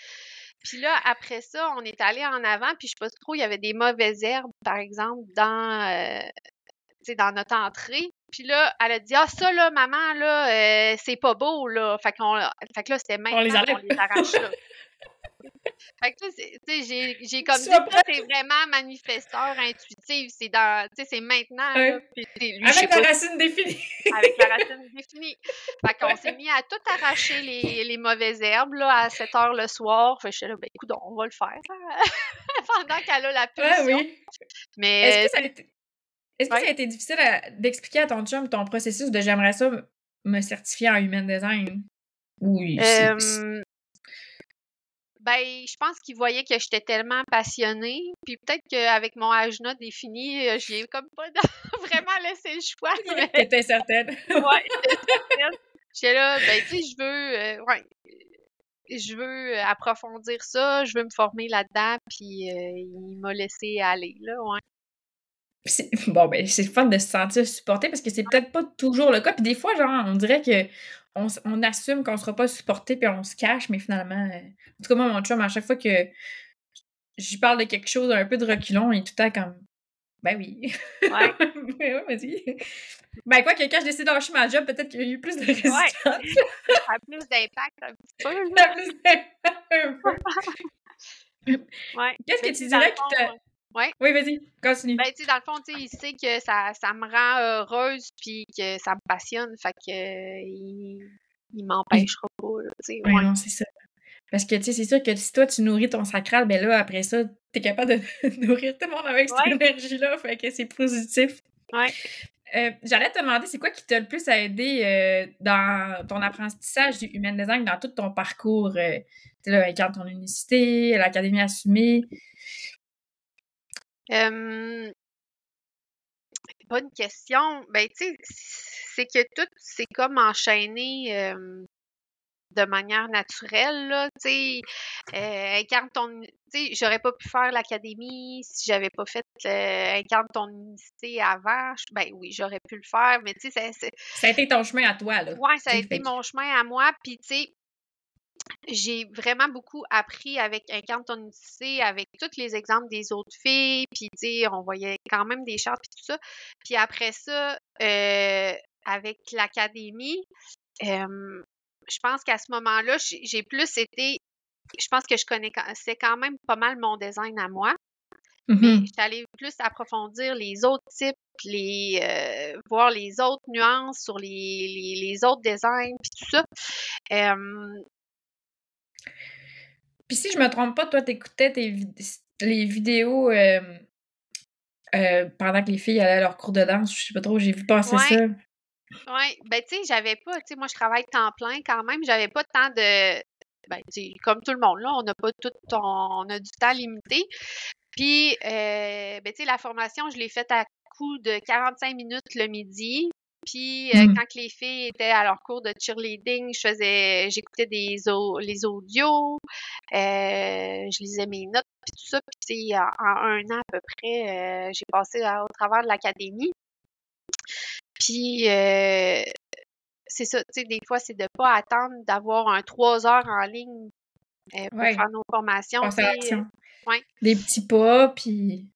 Puis là, après ça, on est allé en avant, puis je sais pas trop, il y avait des mauvaises herbes, par exemple, dans, euh, dans notre entrée. Puis là, elle a dit Ah, ça là, maman, là, euh, c'est pas beau, là. Fait, qu'on, fait que là, c'était maintenant qu'on les, les arrache là. Fait que tu sais, j'ai, j'ai comme dit, c'est vraiment manifesteur intuitif. C'est dans, tu sais, c'est maintenant. avec la racine définie. avec la racine définie. Fait qu'on s'est mis à tout arracher les, les mauvaises herbes, là, à 7 heures le soir. Fait que je là, ben, écoute, on va le faire. Hein, pendant qu'elle a la pulsion. oui. Mais. Est-ce que ça a été, est-ce que ça a été difficile d'expliquer à ton chum ton processus de j'aimerais ça me certifier en human design? Oui. Euh, ben, je pense qu'il voyait que j'étais tellement passionnée. Puis peut-être qu'avec mon agenda défini, euh, j'ai comme pas vraiment laissé le choix. Mais... T'étais certaine. ouais, certaine. J'étais là, ben, tu sais, je veux, euh, ouais, je veux approfondir ça, je veux me former là-dedans, puis euh, il m'a laissé aller, là, ouais. Bon, ben, c'est fun de se sentir supporté parce que c'est peut-être pas toujours le cas. Puis des fois, genre, on dirait que on, assume qu'on sera pas supporté puis on se cache, mais finalement, euh, en tout cas, moi, mon chum, à chaque fois que j'y parle de quelque chose un peu de reculon, il est tout le temps comme ben oui. Ouais. ben vas-y. Ben quoi que quand je décide d'acheter ma job, peut-être qu'il y a eu plus de résistance. Ouais. Ça a plus d'impact un petit peu. Ça a plus d'impact un peu. ouais. Qu'est-ce que tu dirais qui te. Ouais. Oui, vas-y, continue. Ben, tu sais, dans le fond, tu sais, il sait que ça, ça me rend heureuse puis que ça me passionne. Fait que euh, il, il m'empêchera pas, tu sais. Ouais, non, c'est ça. Parce que, tu sais, c'est sûr que si toi, tu nourris ton sacral, ben là, après ça, t'es capable de nourrir tout le monde avec cette énergie-là. Fait que c'est positif. Ouais. Euh, J'allais te demander, c'est quoi qui t'a le plus aidé euh, dans ton apprentissage du Human Design, dans tout ton parcours? Tu sais, quand ton unicité, l'Académie assumée? Euh, bonne question. Ben, tu sais, c'est que tout, c'est comme enchaîné de manière naturelle, là, tu sais. Euh, incarne ton... Tu sais, j'aurais pas pu faire l'académie si j'avais pas fait euh, incarne ton unicité avant. Ben oui, j'aurais pu le faire, mais tu sais, ça, a été ton chemin à toi, là. Ouais, ça a été mon chemin à moi, puis tu sais, j'ai vraiment beaucoup appris avec Incarne ton unicité, avec tous les exemples des autres filles, puis sais, on voyait quand même des chartes, puis tout ça. Puis après ça, euh, avec l'académie, je pense qu'à ce moment-là, j'ai plus été. Je pense que je connais c'est quand même pas mal mon design à moi. Mais mm-hmm. je allée plus approfondir les autres types, les euh, voir les autres nuances sur les, les, autres designs, puis tout ça. Puis si je me trompe pas, toi, t'écoutais tes les vidéos euh, pendant que les filles allaient à leur cours de danse, je sais pas trop, j'ai vu passer ça. Oui, ben tu sais, j'avais pas, tu sais, moi je travaille temps plein quand même, j'avais pas tant de. Ben, tu comme tout le monde, là, on n'a pas tout, on, a du temps limité. Puis, euh, ben, tu sais, la formation, je l'ai faite à coup de 45 minutes le midi. Puis, euh, mmh. quand les filles étaient à leur cours de cheerleading, je faisais, j'écoutais des les audios, euh, je lisais mes notes, puis tout ça. Puis, en, en, un an à peu près, j'ai passé au travers de l'académie. Puis, euh, c'est ça, tu sais, des fois, c'est de ne pas attendre d'avoir un trois heures en ligne euh, pour faire nos formations. Ouais. Des petits pas, puis.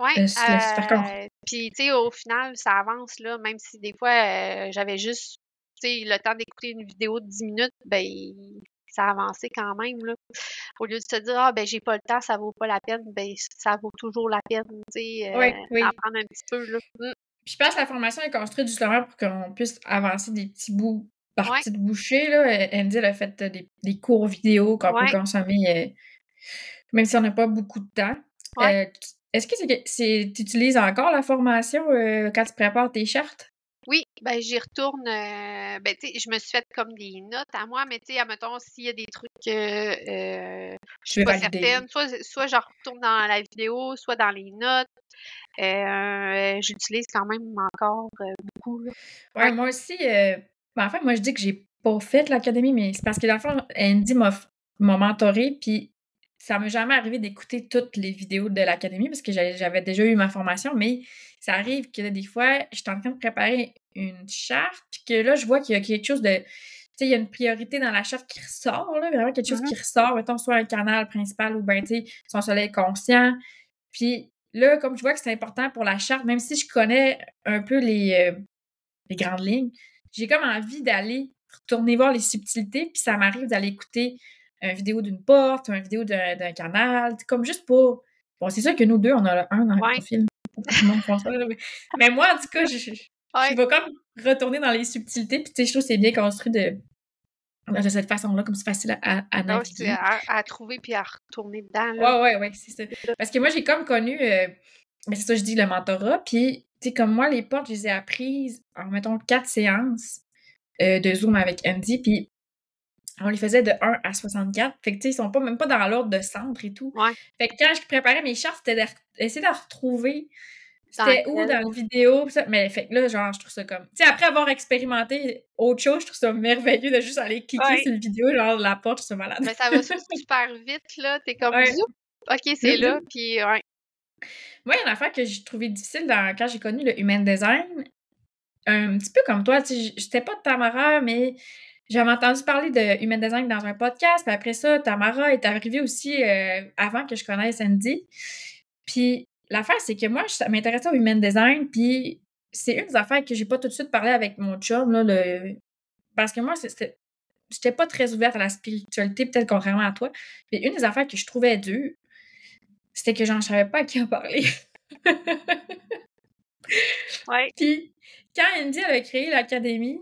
Oui, euh, puis tu sais, au final, ça avance, là, même si des fois, j'avais juste, tu sais, le temps d'écouter une vidéo de 10 minutes, ben, ça a avancé quand même, là. Au lieu de se dire, ah, ben, j'ai pas le temps, ça vaut pas la peine, ben, ça vaut toujours la peine, tu sais, oui, apprendre un petit peu, là. Mmh. Je pense que la formation est construite justement pour qu'on puisse avancer des petits bouts par petites bouchées. Là. Andy a fait des, des cours vidéo qu'on peut consommer, euh, même si on n'a pas beaucoup de temps. Euh, est-ce que c'est, tu utilises encore la formation euh, quand tu prépares tes chartes? Oui, ben j'y retourne. Euh, ben, tu sais, je me suis fait comme des notes à moi, mais tu sais, admettons, s'il y a des trucs que euh, je suis pas certaine, soit, soit je retourne dans la vidéo, soit dans les notes. Euh, j'utilise quand même encore beaucoup. Ouais, moi aussi. ben, en fait, moi, je dis que j'ai pas fait l'académie, mais c'est parce que dans le fond, Andy m'a mentoré, puis ça m'est jamais arrivé d'écouter toutes les vidéos de l'académie parce que j'avais déjà eu ma formation, mais ça arrive que des fois, je suis en train de préparer une charte, puis que là, je vois qu'il y a quelque chose de. Tu sais, il y a une priorité dans la charte qui ressort, là, vraiment quelque chose qui mm-hmm. ressort, mettons, soit un canal principal ou bien, tu sais, son soleil conscient. Puis là, comme je vois que c'est important pour la charte, même si je connais un peu les, euh, les grandes lignes, j'ai comme envie d'aller retourner voir les subtilités, puis ça m'arrive d'aller écouter une vidéo d'une porte, une vidéo d'un canal, comme juste pour. Bon, c'est sûr que nous deux, on a un dans le profil. mais... moi, en tout cas, je, je, vais comme retourner dans les subtilités, puis tu sais, je trouve que c'est bien construit de, de cette façon-là, comme c'est facile à, à naviguer. À, trouver puis à retourner dedans. Là. Ouais, ouais, ouais, c'est ça. Parce que moi, j'ai comme connu, euh, mais c'est ça je dis, le mentorat, puis tu sais, comme moi, les portes, je les ai apprises en, mettons, quatre séances euh, de Zoom avec Andy, puis on les faisait de 1 à 64. Fait que, tu sais, ils sont pas, même pas dans l'ordre de centre et tout. Fait que quand je préparais mes chartes, c'était d'essayer de, retrouver c'était où dans la vidéo. Mais fait que là, genre, je trouve ça comme. Tu sais, après avoir expérimenté autre chose, je trouve ça merveilleux de juste aller cliquer sur une vidéo, genre la porte, je suis malade. Mais ça va super vite, là. T'es comme, ok, c'est là, puis ouais. Moi, il y a une affaire que j'ai trouvé difficile dans, quand j'ai connu le human design. Un petit peu comme toi, tu sais, j'étais pas de Tamara, mais j'avais entendu parler de Human Design dans un podcast, puis après ça, Tamara est arrivée aussi euh, avant que je connaisse Andy. Puis l'affaire, c'est que moi, ça m'intéressait au Human Design, puis c'est une des affaires que j'ai pas tout de suite parlé avec mon chum, là, le... parce que moi, c'était j'étais pas très ouverte à la spiritualité, peut-être contrairement à toi. Mais une des affaires que je trouvais dure, c'était que j'en savais pas à qui en parler. ouais. Puis, quand Andy avait créé l'académie,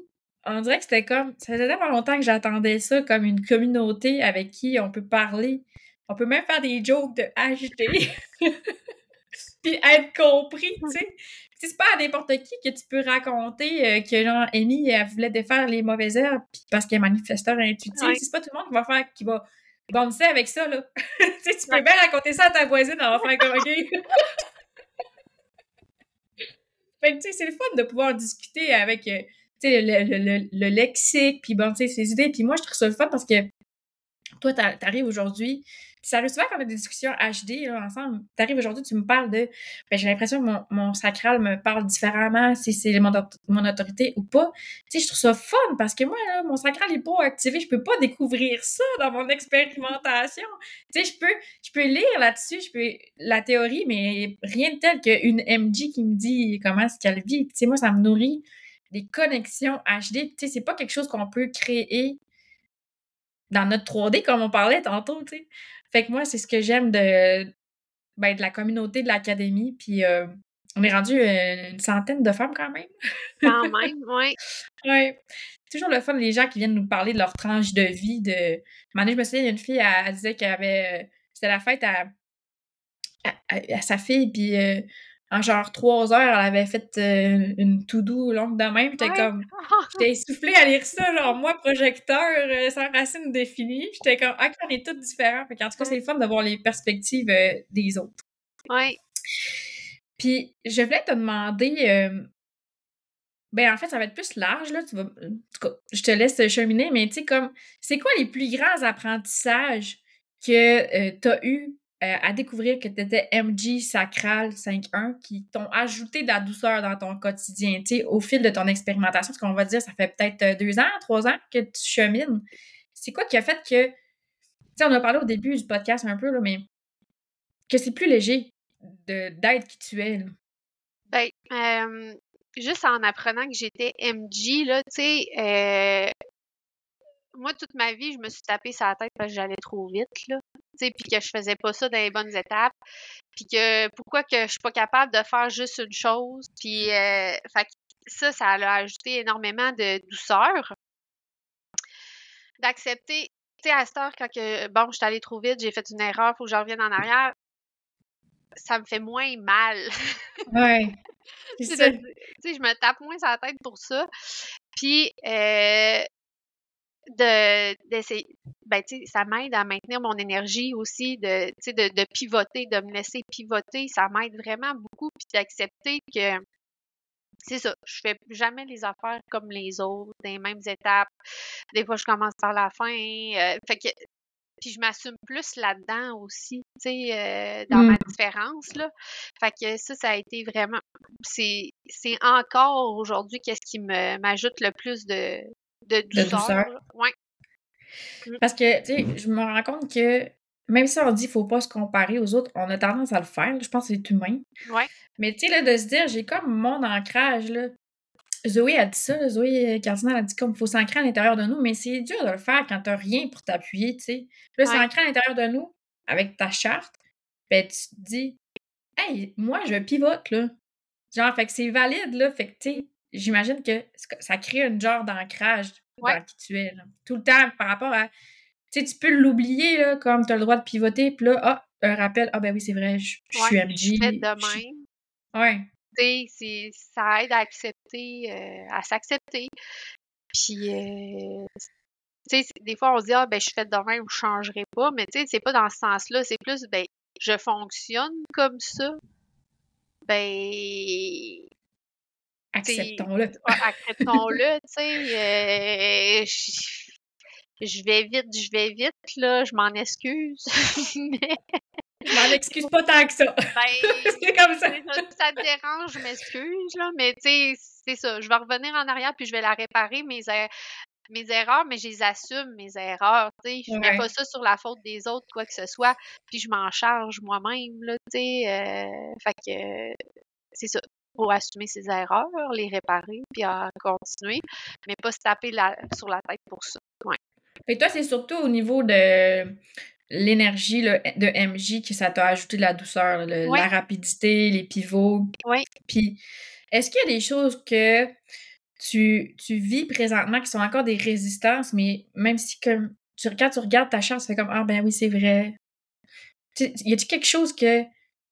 on dirait que c'était comme. Ça faisait tellement longtemps que j'attendais ça comme une communauté avec qui on peut parler. On peut même faire des jokes de HD. Puis être compris, tu sais. C'est pas à n'importe qui que tu peux raconter euh, que, genre, Amy, elle voulait défaire les mauvaises herbes parce qu'elle est manifesteur intuitif. C'est pas tout le monde qui va faire, qui va bonser avec ça, là. tu sais, tu peux bien raconter ça à ta voisine, va faire comme, OK. fait que, tu sais, c'est le fun de pouvoir discuter avec. Euh, le, le, le, lexique, puis bon, tu sais, ses idées. Puis moi, je trouve ça le fun parce que toi, t'arrives aujourd'hui, ça arrive souvent quand on a des discussions HD là, ensemble. T'arrives aujourd'hui, tu me parles de. Ben, j'ai l'impression que mon, mon, sacral me parle différemment, si c'est mon, mon, autorité ou pas. Tu sais, je trouve ça fun parce que moi, là, mon sacral est pas activé. Je peux pas découvrir ça dans mon expérimentation. Tu sais, je peux, je peux lire là-dessus, je peux la théorie, mais rien de tel qu'une MG qui me dit comment est-ce qu'elle vit. Tu sais, moi, ça me nourrit des connexions HD. Tu sais, c'est pas quelque chose qu'on peut créer dans notre 3D comme on parlait tantôt, tu sais. Fait que moi, c'est ce que j'aime de, ben, de la communauté de l'académie. Puis euh, on est rendu euh, une centaine de femmes quand même. Quand même, oui. oui. Toujours le fun, les gens qui viennent nous parler de leur tranche de vie. De... je me souviens, il y a une fille, elle, disait qu'elle avait. Euh, c'était la fête à, à, sa fille, puis en genre trois heures, elle avait fait euh, une to-do longue de même. J'étais comme. J'étais essoufflée à lire ça, genre, moi, projecteur, euh, sans racine définie. J'étais comme, ah, on est tous différents. en tout cas, c'est le fun d'avoir les perspectives euh, des autres. Oui. Puis, je voulais te demander. ben, en fait, ça va être plus large, là. Tu vas, en tout cas, je te laisse cheminer, mais tu sais, comme, c'est quoi les plus grands apprentissages que tu as eu euh, à découvrir que tu étais MG Sacral 5.1 qui t'ont ajouté de la douceur dans ton quotidien, tu sais, au fil de ton expérimentation, parce qu'on va dire, ça fait peut-être euh, deux ans, trois ans que tu chemines. C'est quoi qui a fait que, tu sais, on a parlé au début du podcast un peu, là, mais que c'est plus léger d'être qui tu es, là? Ben, euh, juste en apprenant que j'étais MG, là, tu sais, moi, toute ma vie, je me suis tapé sur la tête parce que j'allais trop vite, là. Puis que je faisais pas ça dans les bonnes étapes. Puis que pourquoi que je suis pas capable de faire juste une chose. Puis euh, ça, ça a ajouté énormément de douceur. D'accepter, tu sais, à cette heure, quand que, bon, je suis allée trop vite, j'ai fait une erreur, faut que je revienne en arrière, ça me fait moins mal. ouais. tu sais, je me tape moins sur la tête pour ça. Puis, euh, de d'essayer ben tu sais ça m'aide à maintenir mon énergie aussi de tu sais de, de, pivoter de me laisser pivoter ça m'aide vraiment beaucoup puis d'accepter que c'est ça je fais jamais les affaires comme les autres les mêmes étapes des fois je commence par la fin euh, fait que puis je m'assume plus là-dedans aussi, tu sais, euh, dans ma mmh. différence, là. Fait que ça, ça a été vraiment... C'est encore aujourd'hui qu'est-ce qui m'ajoute le plus de, de douceur. Ouais. Mmh. Parce que, tu sais, je me rends compte que même si on dit qu'il faut pas se comparer aux autres, on a tendance à le faire. Je pense que c'est humain. Ouais. Mais tu sais, là, de se dire, j'ai comme mon ancrage, là. Zoé a dit ça, Zoé Cardinal a dit comme il faut s'ancrer à l'intérieur de nous, mais c'est dur de le faire quand t'as rien pour t'appuyer, tu sais. Là, s'ancrer à l'intérieur de nous, avec ta charte, ben tu te dis, hey, moi, je pivote, là. Genre, fait que c'est valide, là. Fait que, tu sais, j'imagine que ça crée un genre d'ancrage dans qui tu es. Là. Tout le temps par rapport à. Tu sais, tu peux l'oublier, là, comme tu as le droit de pivoter, puis là, ah, un rappel, ah ben oui, c'est vrai, je, suis MJ. Je de même. Ouais. Tu ça aide à accepter, euh, à s'accepter. Puis, euh, tu sais, des fois, on se dit, ah, ben, je fais de même, je changerai pas, mais tu sais, c'est pas dans ce sens-là, c'est plus, ben, je fonctionne comme ça. Ben, Acceptons-le. Acceptons-le, tu sais. Euh, je, vais vite, je vais vite, là, je m'en excuse. mais... Je m'en excuse pas tant que ça. Ben, c'est comme ça. Ça te dérange, je m'excuse, là, mais tu sais, c'est ça. Je vais revenir en arrière puis je vais la réparer, mes, er, mes erreurs, mais je les assume, mes erreurs, tu sais. Je ne mets pas ça sur la faute des autres, quoi que ce soit, puis je m'en charge moi-même, là, tu sais. Euh, fait que, c'est ça pour assumer ses erreurs, les réparer, puis à continuer, mais pas se taper sur la tête pour ça. Ouais. Et toi, c'est surtout au niveau de l'énergie de MJ que ça t'a ajouté de la douceur, la rapidité, les pivots. Oui. Puis, est-ce qu'il y a des choses que tu, tu, vis présentement qui sont encore des résistances, mais même si comme tu, quand tu regardes ta chance, tu fais comme Ah ben oui, c'est vrai. Y a-t-il quelque chose que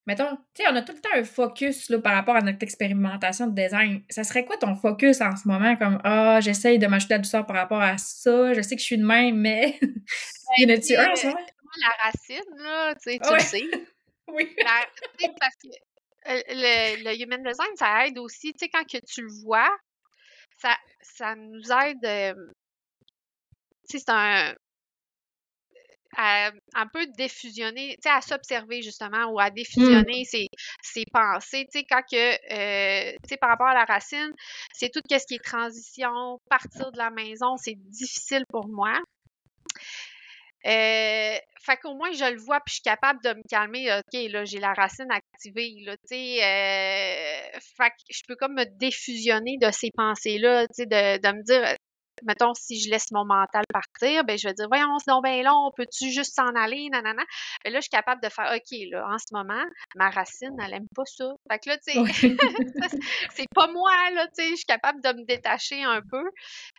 mettons, tu sais, on a tout le temps un focus là, par rapport à notre expérimentation de design. Ça serait quoi ton focus en ce moment? Comme, ah, j'essaye de m'ajouter la douceur par rapport à ça, je sais que je suis de même, mais. y en a-tu un en ce moment? La racine, là, tu sais, tu le sais. oui. parce que euh, le, le, human design, ça aide aussi, tu sais, quand que tu le vois, ça, ça nous aide. Euh, tu sais, c'est un à un peu défusionner, tu sais, à s'observer justement ou à mmh. défusionner ses, pensées, tu sais, quand que, euh, tu sais, par rapport à la racine, c'est tout ce qui est transition, partir de la maison, c'est difficile pour moi. Euh, fait qu'au moins, je le vois, puis je suis capable de me calmer. OK, là, j'ai la racine activée, là, tu sais. Euh, fait que je peux comme me défusionner de ces pensées-là, tu sais, de, de me dire, mettons, si je laisse mon mental partir, ben, je vais dire, voyons, c'est donc bien long, peux-tu juste s'en aller, nanana. Et là, je suis capable de faire, OK, là, en ce moment, ma racine, elle aime pas ça. Fait que là, tu sais, c'est pas moi, là, tu sais, je suis capable de me détacher un peu.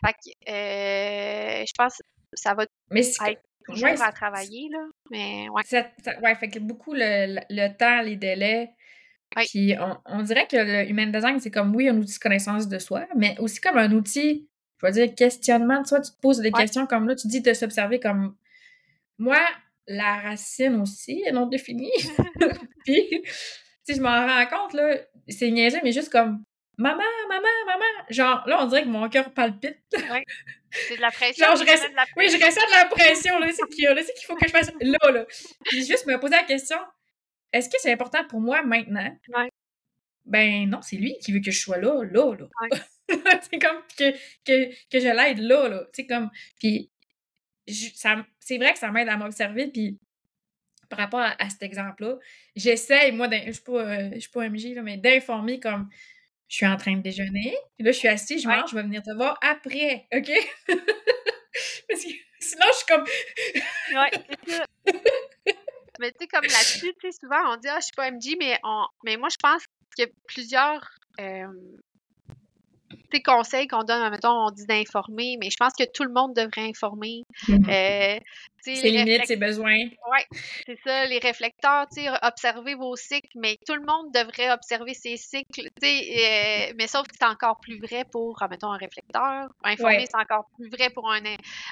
Fait que, euh, je pense que ça va Mais être toujours à travailler, là. Mais, ouais. Ça, ouais, fait que beaucoup le, le, temps, les délais, Puis on, on, dirait que le human design, c'est comme, oui, un outil de connaissance de soi, mais aussi comme un outil je veux dire, questionnement. Vois, tu te poses des questions comme là, tu dis de s'observer comme moi, la racine aussi est non définie. Puis, tu je m'en rends compte, là, c'est niaiseux, mais juste comme maman, maman, maman. Genre, là, on dirait que mon cœur palpite. Oui. C'est de la pression. Genre, je ressens, de la oui, je ressens de la pression, là. C'est qu'il qu'il faut que je fasse là, là. Puis juste me poser la question est-ce que c'est important pour moi maintenant? Oui. Ben non, c'est lui qui veut que je sois là, là, là. c'est comme que, que, que je l'aide là, là. Tu sais, comme. Puis, c'est vrai que ça m'aide à m'observer, puis par rapport à, cet exemple-là, j'essaye, moi, je suis pas, euh, suis pas MJ, là, mais d'informer comme je suis en train de déjeuner, puis là, je suis assise, je mange, je vais venir te voir après, OK? Parce que sinon, je suis comme. ouais, mais tu sais, comme là-dessus, tu sais, souvent, on dit, ah, je suis pas MJ, mais, on... mais moi, je pense qu'il y a plusieurs. Euh, sais, conseils qu'on donne, mettons, on dit d'informer, mais je pense que tout le monde devrait informer. Mhm. Euh, ses limites, ses besoins. Oui, c'est ça, les réflecteurs, observez vos cycles, mais tout le monde devrait observer ses cycles, euh, mais sauf que c'est encore plus vrai pour, mettons, un réflecteur. Informer, c'est encore plus vrai pour un,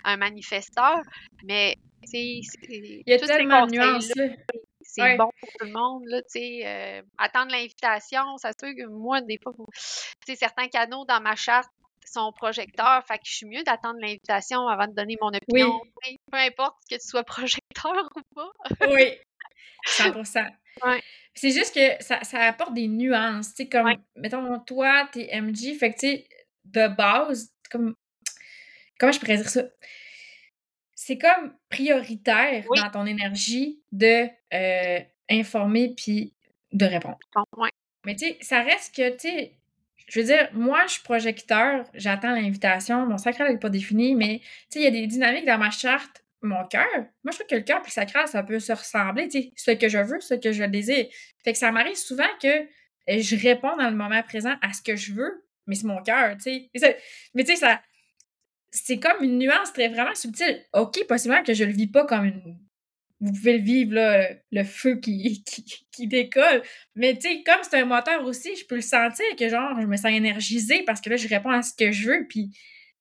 un manifesteur, mais, il y a tellement de nuances, c'est bon pour tout le monde, là, tu sais, euh, attendre l'invitation, ça se peut que moi, des fois, tu sais, certains canaux dans ma charte sont projecteurs, fait que je suis mieux d'attendre l'invitation avant de donner mon opinion, peu importe que tu sois projecteur ou pas. oui, 100%. Ouais. C'est juste que ça, ça, apporte des nuances, tu sais, comme, mettons, toi, t'es MG, fait que, tu sais, de base, comme, comment je pourrais dire ça? C'est comme prioritaire dans ton énergie de euh, informer puis de répondre. Mais tu sais, ça reste que, tu sais, je veux dire, moi, je suis projecteur, j'attends l'invitation, mon sacral n'est pas défini, mais tu sais, il y a des dynamiques dans ma charte, mon cœur. Moi, je trouve que le cœur et le sacral, ça peut se ressembler, tu sais, ce que je veux, ce que je désire. Fait que ça m'arrive souvent que euh, je réponds dans le moment présent à ce que je veux, mais c'est mon cœur, tu sais. Mais tu sais, ça, c'est comme une nuance très vraiment subtile. OK, possiblement que je le vis pas comme une. Vous pouvez le vivre, là, le feu qui, qui, décolle. Mais, tu sais, comme c'est un moteur aussi, je peux le sentir que, genre, je me sens énergisée parce que là, je réponds à ce que je veux. Puis,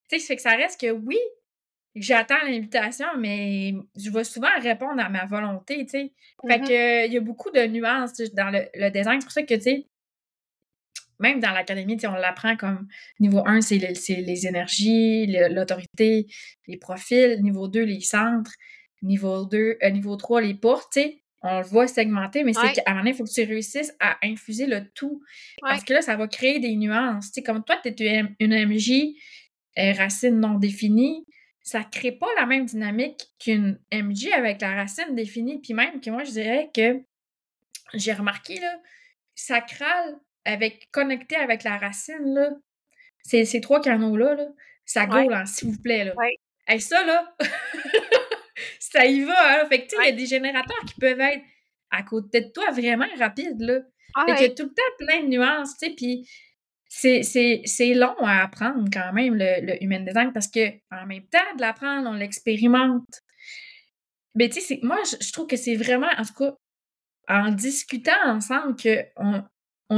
tu sais, ça fait que ça reste que oui, j'attends l'invitation, mais je vais souvent répondre à ma volonté, tu sais. Fait mm-hmm. que, il y a beaucoup de nuances dans le, le design. C'est pour ça que, tu sais, même dans l'académie, on l'apprend comme niveau 1, c'est les, énergies, l'autorité, les profils. Niveau 2, les centres. Niveau 2, euh, niveau 3, les portes, On le voit segmenter, mais c'est qu'à un moment donné, il faut que tu réussisses à infuser le tout. Parce que là, ça va créer des nuances. comme toi, tu es une MJ euh, racine non définie, ça ne crée pas la même dynamique qu'une MJ avec la racine définie. Puis même que moi, je dirais que j'ai remarqué, là, sacral avec connecté avec la racine, là, ces, ces trois canaux-là, là, ça gaule, hein, s'il vous plaît. Là. Ouais. ça, là, ça y va. Hein? Fait que, tu sais, il y a des générateurs qui peuvent être à côté de toi vraiment rapides, là. Ah, fait qu'il y a tout le temps plein de nuances, tu sais, puis c'est long à apprendre quand même, le, le human design, parce que en même temps de l'apprendre, on l'expérimente. Mais tu sais, moi, je, trouve que c'est vraiment, en tout cas, en discutant ensemble, qu'on on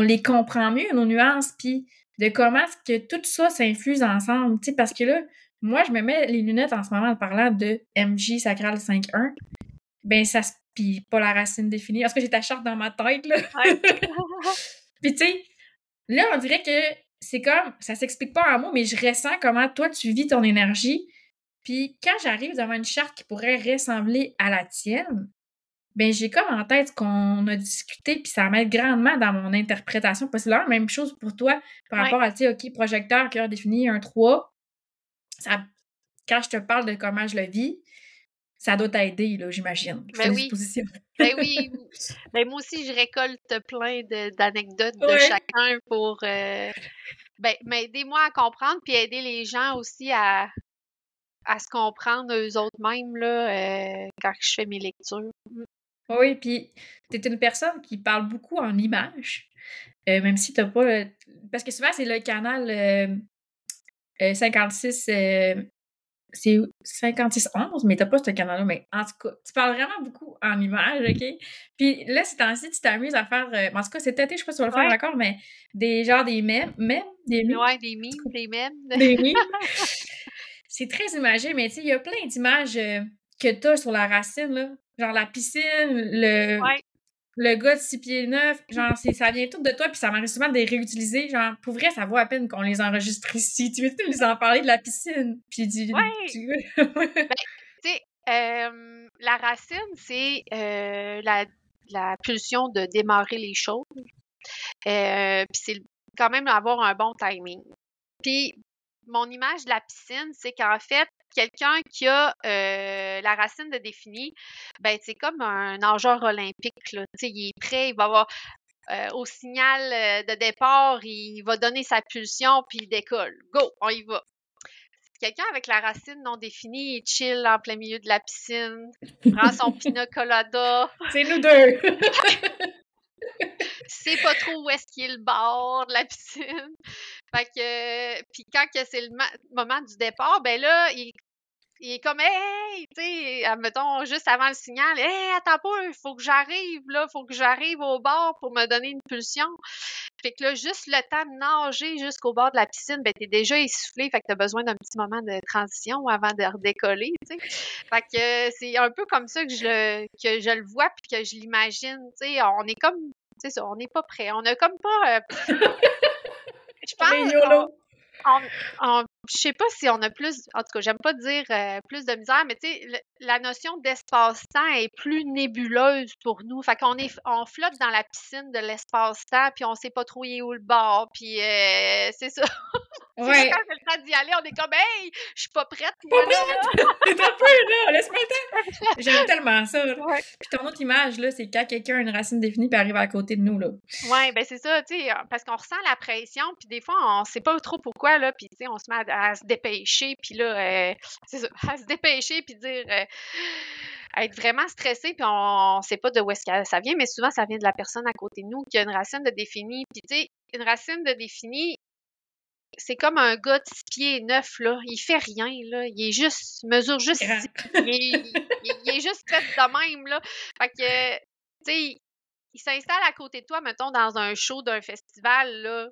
les comprend mieux, nos nuances, puis de comment est-ce que tout ça s'infuse ensemble, tu sais, parce que là, moi, je me mets les lunettes en ce moment en parlant de MJ Sacral 5.1, ben ça se... Puis pas la racine définie, parce que j'ai ta charte dans ma tête, là. puis tu sais, là, on dirait que c'est comme, ça s'explique pas en mots, mais je ressens comment toi, tu vis ton énergie. Puis quand j'arrive devant une charte qui pourrait ressembler à la tienne, ben j'ai comme en tête qu'on a discuté, puis ça m'aide grandement dans mon interprétation. Parce que la même chose pour toi par rapport à, tu sais, OK, projecteur, cœur défini, un 3. Ça, quand je te parle de comment je le vis, ça doit t'aider, là, j'imagine. Ben oui. ben oui. Ben moi aussi, je récolte plein d'anecdotes de, chacun pour euh, ben, m'aider-moi à comprendre, puis aider les gens aussi à, à se comprendre eux autres mêmes là, euh, quand je fais mes lectures. Oui, puis tu es une personne qui parle beaucoup en images, euh, même si t'as pas. Parce que souvent, c'est le canal 56. Euh, euh, c'est 5611, mais t'as pas ce canal-là. Mais en tout cas, tu parles vraiment beaucoup en images, OK? Puis là, c'est temps-ci, tu t'amuses à faire. en tout cas, cet été, je sais pas si tu vas le faire d'accord, mais des genres des mèmes. Mèmes? Des mèmes? Ouais, des mimes, des mèmes. Des mimes. c'est très imagé, mais tu sais, il y a plein d'images que t'as sur la racine, là. Genre la piscine, le, le gars de 6 pieds 9, genre ça vient tout de toi, puis ça m'arrive souvent de les réutiliser. Genre, pour vrai, ça vaut à peine qu'on les enregistre ici. Tu veux nous en parler de la piscine? Puis du. Ouais. ben, tu sais, euh, la racine, c'est euh, la, la pulsion de démarrer les choses. Euh, puis c'est quand même avoir un bon timing. Puis mon image de la piscine, c'est qu'en fait, quelqu'un qui a euh, la racine de défini, ben c'est comme un nageur olympique. Là. Il est prêt, il va avoir euh, au signal euh, de départ, il va donner sa pulsion puis il décolle. Go, on y va. Quelqu'un avec la racine non définie, il chill en plein milieu de la piscine, prend son pina colada. C'est nous deux! sait pas trop où est-ce qu'il est le bord de la piscine. Fait que, puis quand c'est le moment du départ, ben là, il il est comme Hey, tu sais, admettons, juste avant le signal, Hey, attends pas, il faut que j'arrive, là, faut que j'arrive au bord pour me donner une pulsion. Fait que là, juste le temps de nager jusqu'au bord de la piscine, ben, t'es déjà essoufflé, fait que t'as besoin d'un petit moment de transition avant de redécoller, tu sais. Fait que c'est un peu comme ça que je, que je le vois puis que je l'imagine, tu sais. On est comme, tu sais, on n'est pas prêt. On a comme pas. Euh, je pense. On, on, je sais pas si on a plus, en tout cas, j'aime pas dire euh, plus de misère, mais tu sais, la notion d'espace-temps est plus nébuleuse pour nous. Fait qu'on est, on flotte dans la piscine de l'espace-temps, puis on sait pas trop où le bord, puis euh, c'est ça. Ouais. quand c'est le temps d'y aller, on est comme, hey, je suis pas prête, pas là. T'es un peu, là, laisse-moi le temps. J'aime tellement ça, Puis ton autre image, là, c'est quand quelqu'un a une racine définie puis arrive à côté de nous, là. Ouais, ben c'est ça, tu sais, parce qu'on ressent la pression, puis des fois, on sait pas trop pourquoi, là, puis tu sais, on se met à, se dépêcher, puis là, euh, c'est ça, à se dépêcher, puis dire. Euh, être vraiment stressé, puis on ne sait pas de où est-ce que ça vient, mais souvent, ça vient de la personne à côté de nous qui a une racine de définie. Puis, tu sais, une racine de définie, c'est comme un gars de six pieds neuf, là. Il fait rien, là. Il est juste, il mesure juste il, est juste fait de même, là. Fait que, tu sais, il s'installe à côté de toi, mettons, dans un show d'un festival, là.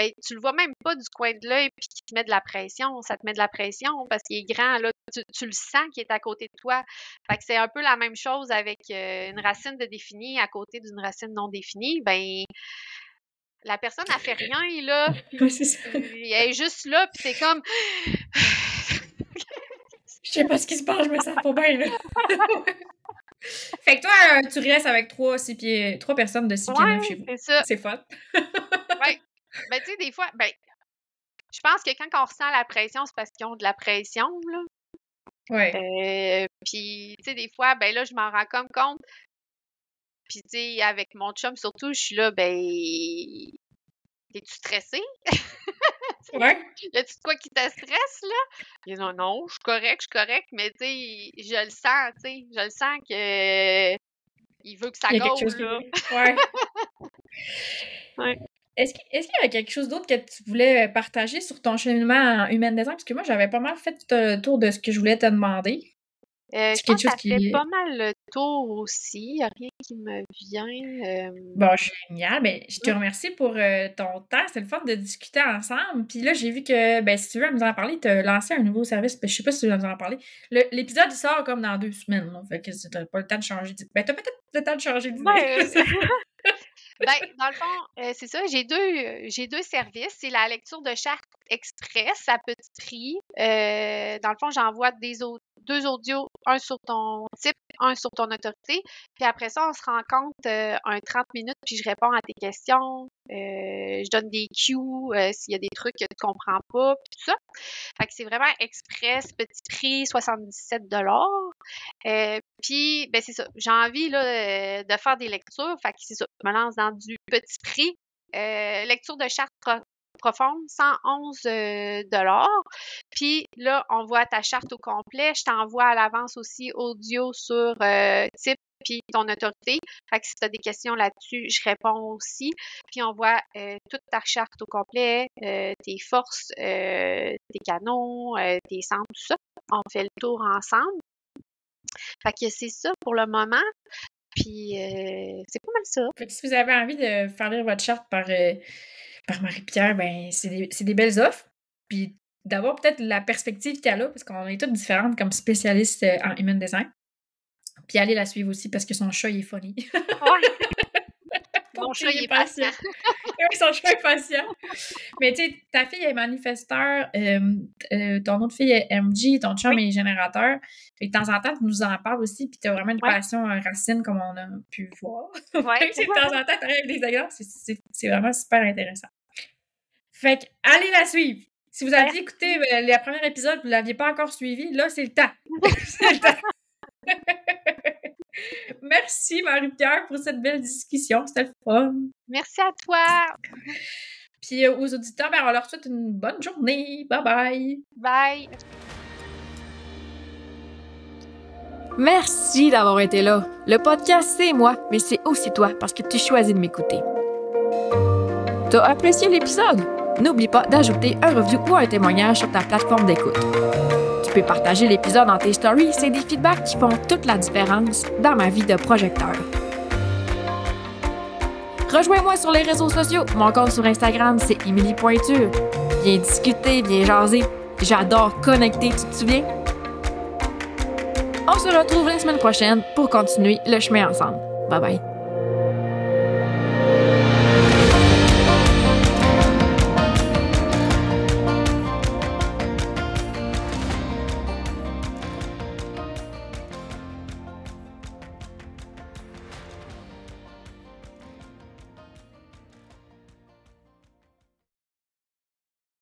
Ben, tu le vois même pas du coin de l'œil puis qui te met de la pression. Ça te met de la pression parce qu'il est grand, là. Tu, le sens qu'il est à côté de toi. Fait que c'est un peu la même chose avec euh, une racine de définie à côté d'une racine non définie. Ben, la personne n'a fait rien, là. Oui, c'est ça. Elle est juste là, puis c'est comme. Je sais pas ce qui se passe, je me sens pas bien, là. fait que toi, euh, tu restes avec trois, six pieds, trois personnes de six pieds neuf chez vous. C'est ça. C'est fun. Ben, tu sais, des fois, ben, je pense que quand on ressent la pression, c'est parce qu'ils ont de la pression, là. Ouais. Euh, puis, tu sais, des fois, ben là, je m'en rends comme compte. Puis, tu sais, avec mon chum, surtout, je suis là, ben. Es-tu stressé? ouais. Y a-tu quoi qui te stresse, là? Non, non, je suis correct, je suis correct, mais tu sais, je le sens, tu sais, je le sens que. Il veut que ça gaule, là. Ouais. ouais. Est-ce qu'il y a quelque chose d'autre que tu voulais partager sur ton cheminement en humain design? Parce que moi, j'avais pas mal fait le tour de ce que je voulais te demander. Euh, je pense que ça fait pas mal le tour aussi. Il n'y a rien qui me vient. Euh... Bon, génial. Ben, je te remercie pour euh, ton temps. C'était le fun de discuter ensemble. Puis là, j'ai vu que, ben, si tu veux nous en parler, tu as lancé un nouveau service. Ben, je sais pas si tu veux nous en parler. L'épisode, sort comme dans deux semaines. Fait que tu n'as pas le temps de changer. Ben, tu as peut-être le temps de changer d'idée. ben, dans le fond, euh, c'est ça. J'ai deux, j'ai deux services. C'est la lecture de charte express à petit prix. dans le fond, j'envoie des deux audios, un sur ton type, un sur ton autorité. Puis après ça, on se rencontre euh, un 30 minutes, puis je réponds à tes questions. Euh, je donne des cues euh, s'il y a des trucs que tu comprends pas, puis tout ça. Fait que c'est vraiment express, petit prix, 77 Puis, ben c'est ça. J'ai envie là, de faire des lectures. Fait que c'est ça. Je me lance dans du petit prix. lecture de charte profonde, 111 euh, dollars. Puis là, on voit ta charte au complet. Je t'envoie à l'avance aussi audio sur euh, type puis ton autorité. Fait que si tu as des questions là-dessus, je réponds aussi. Puis on voit euh, toute ta charte au complet, tes forces, tes canons, tes centres, tout ça. On fait le tour ensemble. Fait que c'est ça pour le moment. Puis c'est pas mal ça. Fait que si vous avez envie de faire lire votre charte par par Marie-Pierre, ben, c'est des, des, belles offres. Puis d'avoir peut-être la perspective qu'elle a, parce qu'on est toutes différentes comme spécialistes euh, en human design. Puis aller la suivre aussi parce que son chat, il est funny. Mon chat, il est patient. oui, son chat est patient. Mais tu sais, ta fille est manifesteur, euh, euh, ton autre fille est MG, ton chum est générateur. Et de temps en temps, tu nous en parles aussi, puis tu as vraiment une passion racine, comme on a pu voir. Ouais. de temps en temps, tu avec des exemples, c'est vraiment super intéressant. Fait que, allez la suivre! Si vous aviez écouté euh, le premier épisode, vous ne l'aviez pas encore suivi, là, c'est le temps. c'est le temps. Merci Marie-Pierre pour cette belle discussion. C'était le fun. Merci à toi. Puis euh, aux auditeurs, ben, on leur souhaite une bonne journée. Bye bye. Bye. Merci d'avoir été là. Le podcast, c'est moi, mais c'est aussi toi parce que tu choisis de m'écouter. T'as apprécié l'épisode? N'oublie pas d'ajouter un review ou un témoignage sur ta plateforme d'écoute. Tu peux partager l'épisode dans tes stories, c'est des feedbacks qui font toute la différence dans ma vie de projecteur. Rejoins-moi sur les réseaux sociaux. Mon compte sur Instagram, c'est Émilie Pointure. Viens discuter, viens jaser. J'adore connecter, tu te souviens? On se retrouve la semaine prochaine pour continuer le chemin ensemble. Bye bye.